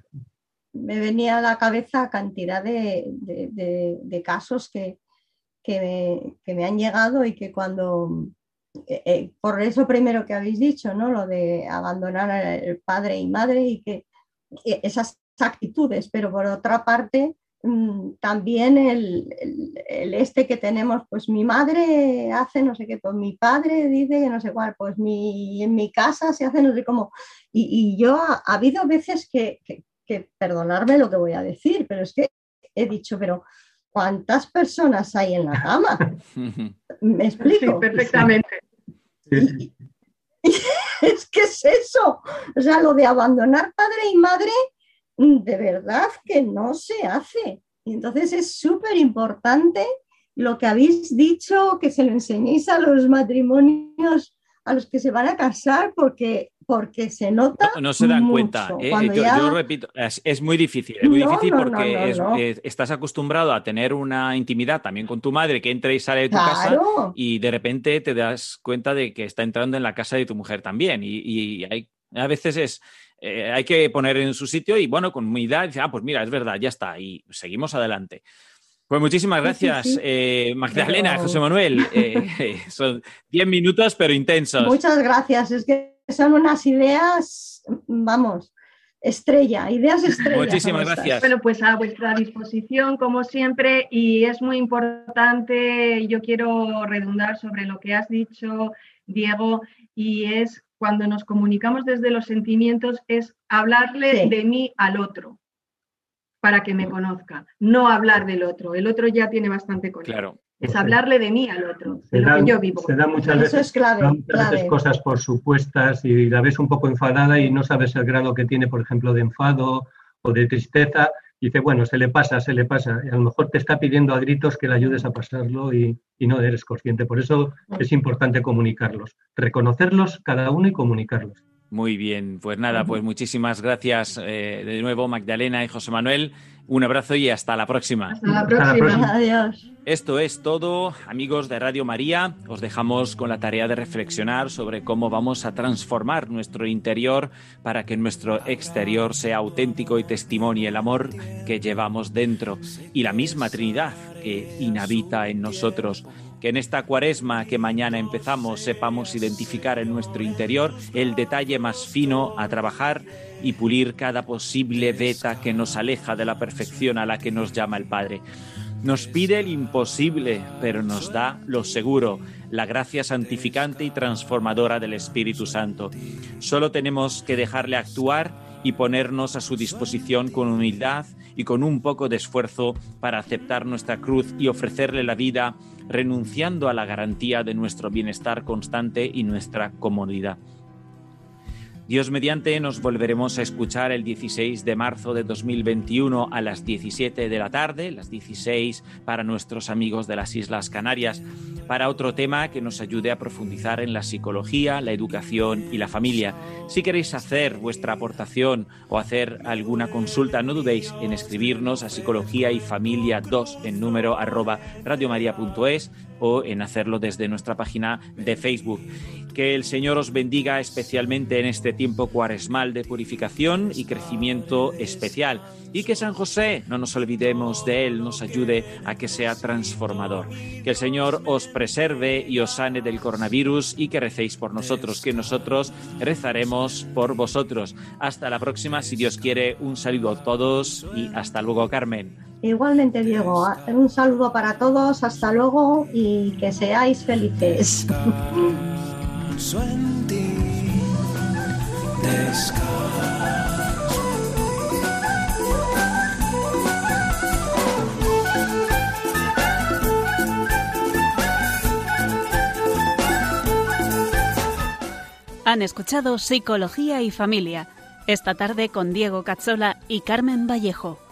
Speaker 4: Me venía a la cabeza cantidad de, casos que, que, me, han llegado y que cuando, eh, eh, por eso primero que habéis dicho, ¿no? Lo de abandonar al padre y madre y que esas actitudes, pero por otra parte, mm, también el, este que tenemos, pues mi madre hace no sé qué, pues mi padre dice que no sé cuál, pues mi, en mi casa se hace no sé cómo. Y, yo ha, habido veces que, que, perdonarme lo que voy a decir, pero es que he dicho, pero ¿cuántas personas hay en la cama? ¿Me explico?
Speaker 5: perfectamente.
Speaker 4: es que es eso. O sea, lo de abandonar padre y madre, mm, de verdad que no se hace. Y entonces es súper importante lo que habéis dicho, que se lo enseñéis a los matrimonios a los que se van a casar, porque porque se nota.
Speaker 3: No, se dan cuenta. ¿eh? Yo, repito, es, muy difícil. Es muy difícil porque estás acostumbrado a tener una intimidad también con tu madre que entra y sale de tu casa y de repente te das cuenta de que está entrando en la casa de tu mujer también. Y, hay, a veces es. Eh, hay que poner en su sitio y bueno, con humildad, dice, ah, pues mira, es verdad, ya está, y seguimos adelante. Pues muchísimas gracias, eh, Magdalena, José Manuel. son 10 minutos, pero intensos.
Speaker 4: Muchas gracias. Es que son unas ideas, vamos, estrella, ideas estrella.
Speaker 3: Muchísimas gracias.
Speaker 5: Bueno, pues a vuestra disposición, como siempre, y es muy importante, yo quiero redundar sobre lo que has dicho, Diego, y es cuando nos comunicamos desde los sentimientos, es hablarle de mí al otro para que me conozca, no hablar del otro. El otro ya tiene bastante con
Speaker 3: Claro
Speaker 5: es hablarle de mí al otro, de lo que yo vivo.
Speaker 6: Se da muchas veces, cosas por supuestas y la ves un poco enfadada y no sabes el grado que tiene, por ejemplo, de enfado o de tristeza. Y dice, bueno, se le pasa, se le pasa. Y a lo mejor te está pidiendo a gritos que le ayudes a pasarlo y, y no eres consciente. Por eso es importante comunicarlos, reconocerlos cada uno y comunicarlos.
Speaker 3: Muy bien, pues nada, pues muchísimas gracias eh, de nuevo Magdalena y José Manuel. Un abrazo y hasta la próxima.
Speaker 5: Hasta la próxima.
Speaker 4: Adiós.
Speaker 3: Esto es todo, amigos de Radio María. Os dejamos con la tarea de reflexionar sobre cómo vamos a transformar nuestro interior para que nuestro exterior sea auténtico y testimonie el amor que llevamos dentro y la misma Trinidad que inhabita en nosotros que en esta cuaresma que mañana empezamos sepamos identificar en nuestro interior el detalle más fino a trabajar y pulir cada posible veta que nos aleja de la perfección a la que nos llama el Padre. Nos pide el imposible, pero nos da lo seguro, la gracia santificante y transformadora del Espíritu Santo. Solo tenemos que dejarle actuar y ponernos a su disposición con humildad y con un poco de esfuerzo para aceptar nuestra cruz y ofrecerle la vida renunciando a la garantía de nuestro bienestar constante y nuestra comodidad. Dios mediante nos volveremos a escuchar el 16 de marzo de 2021 a las 17 de la tarde, las 16 para nuestros amigos de las Islas Canarias, para otro tema que nos ayude a profundizar en la psicología, la educación y la familia. Si queréis hacer vuestra aportación o hacer alguna consulta, no dudéis en escribirnos a psicología y familia 2 en número arroba radiomaria.es o en hacerlo desde nuestra página de Facebook. Que el Señor os bendiga especialmente en este tiempo cuaresmal de purificación y crecimiento especial. Y que San José, no nos olvidemos de él, nos ayude a que sea transformador. Que el Señor os preserve y os sane del coronavirus y que recéis por nosotros, que nosotros rezaremos por vosotros. Hasta la próxima, si Dios quiere, un saludo a todos y hasta luego, Carmen.
Speaker 4: Igualmente, Diego, un saludo para todos, hasta luego y que seáis felices.
Speaker 1: Han escuchado Psicología y Familia, esta tarde con Diego Cazzola y Carmen Vallejo.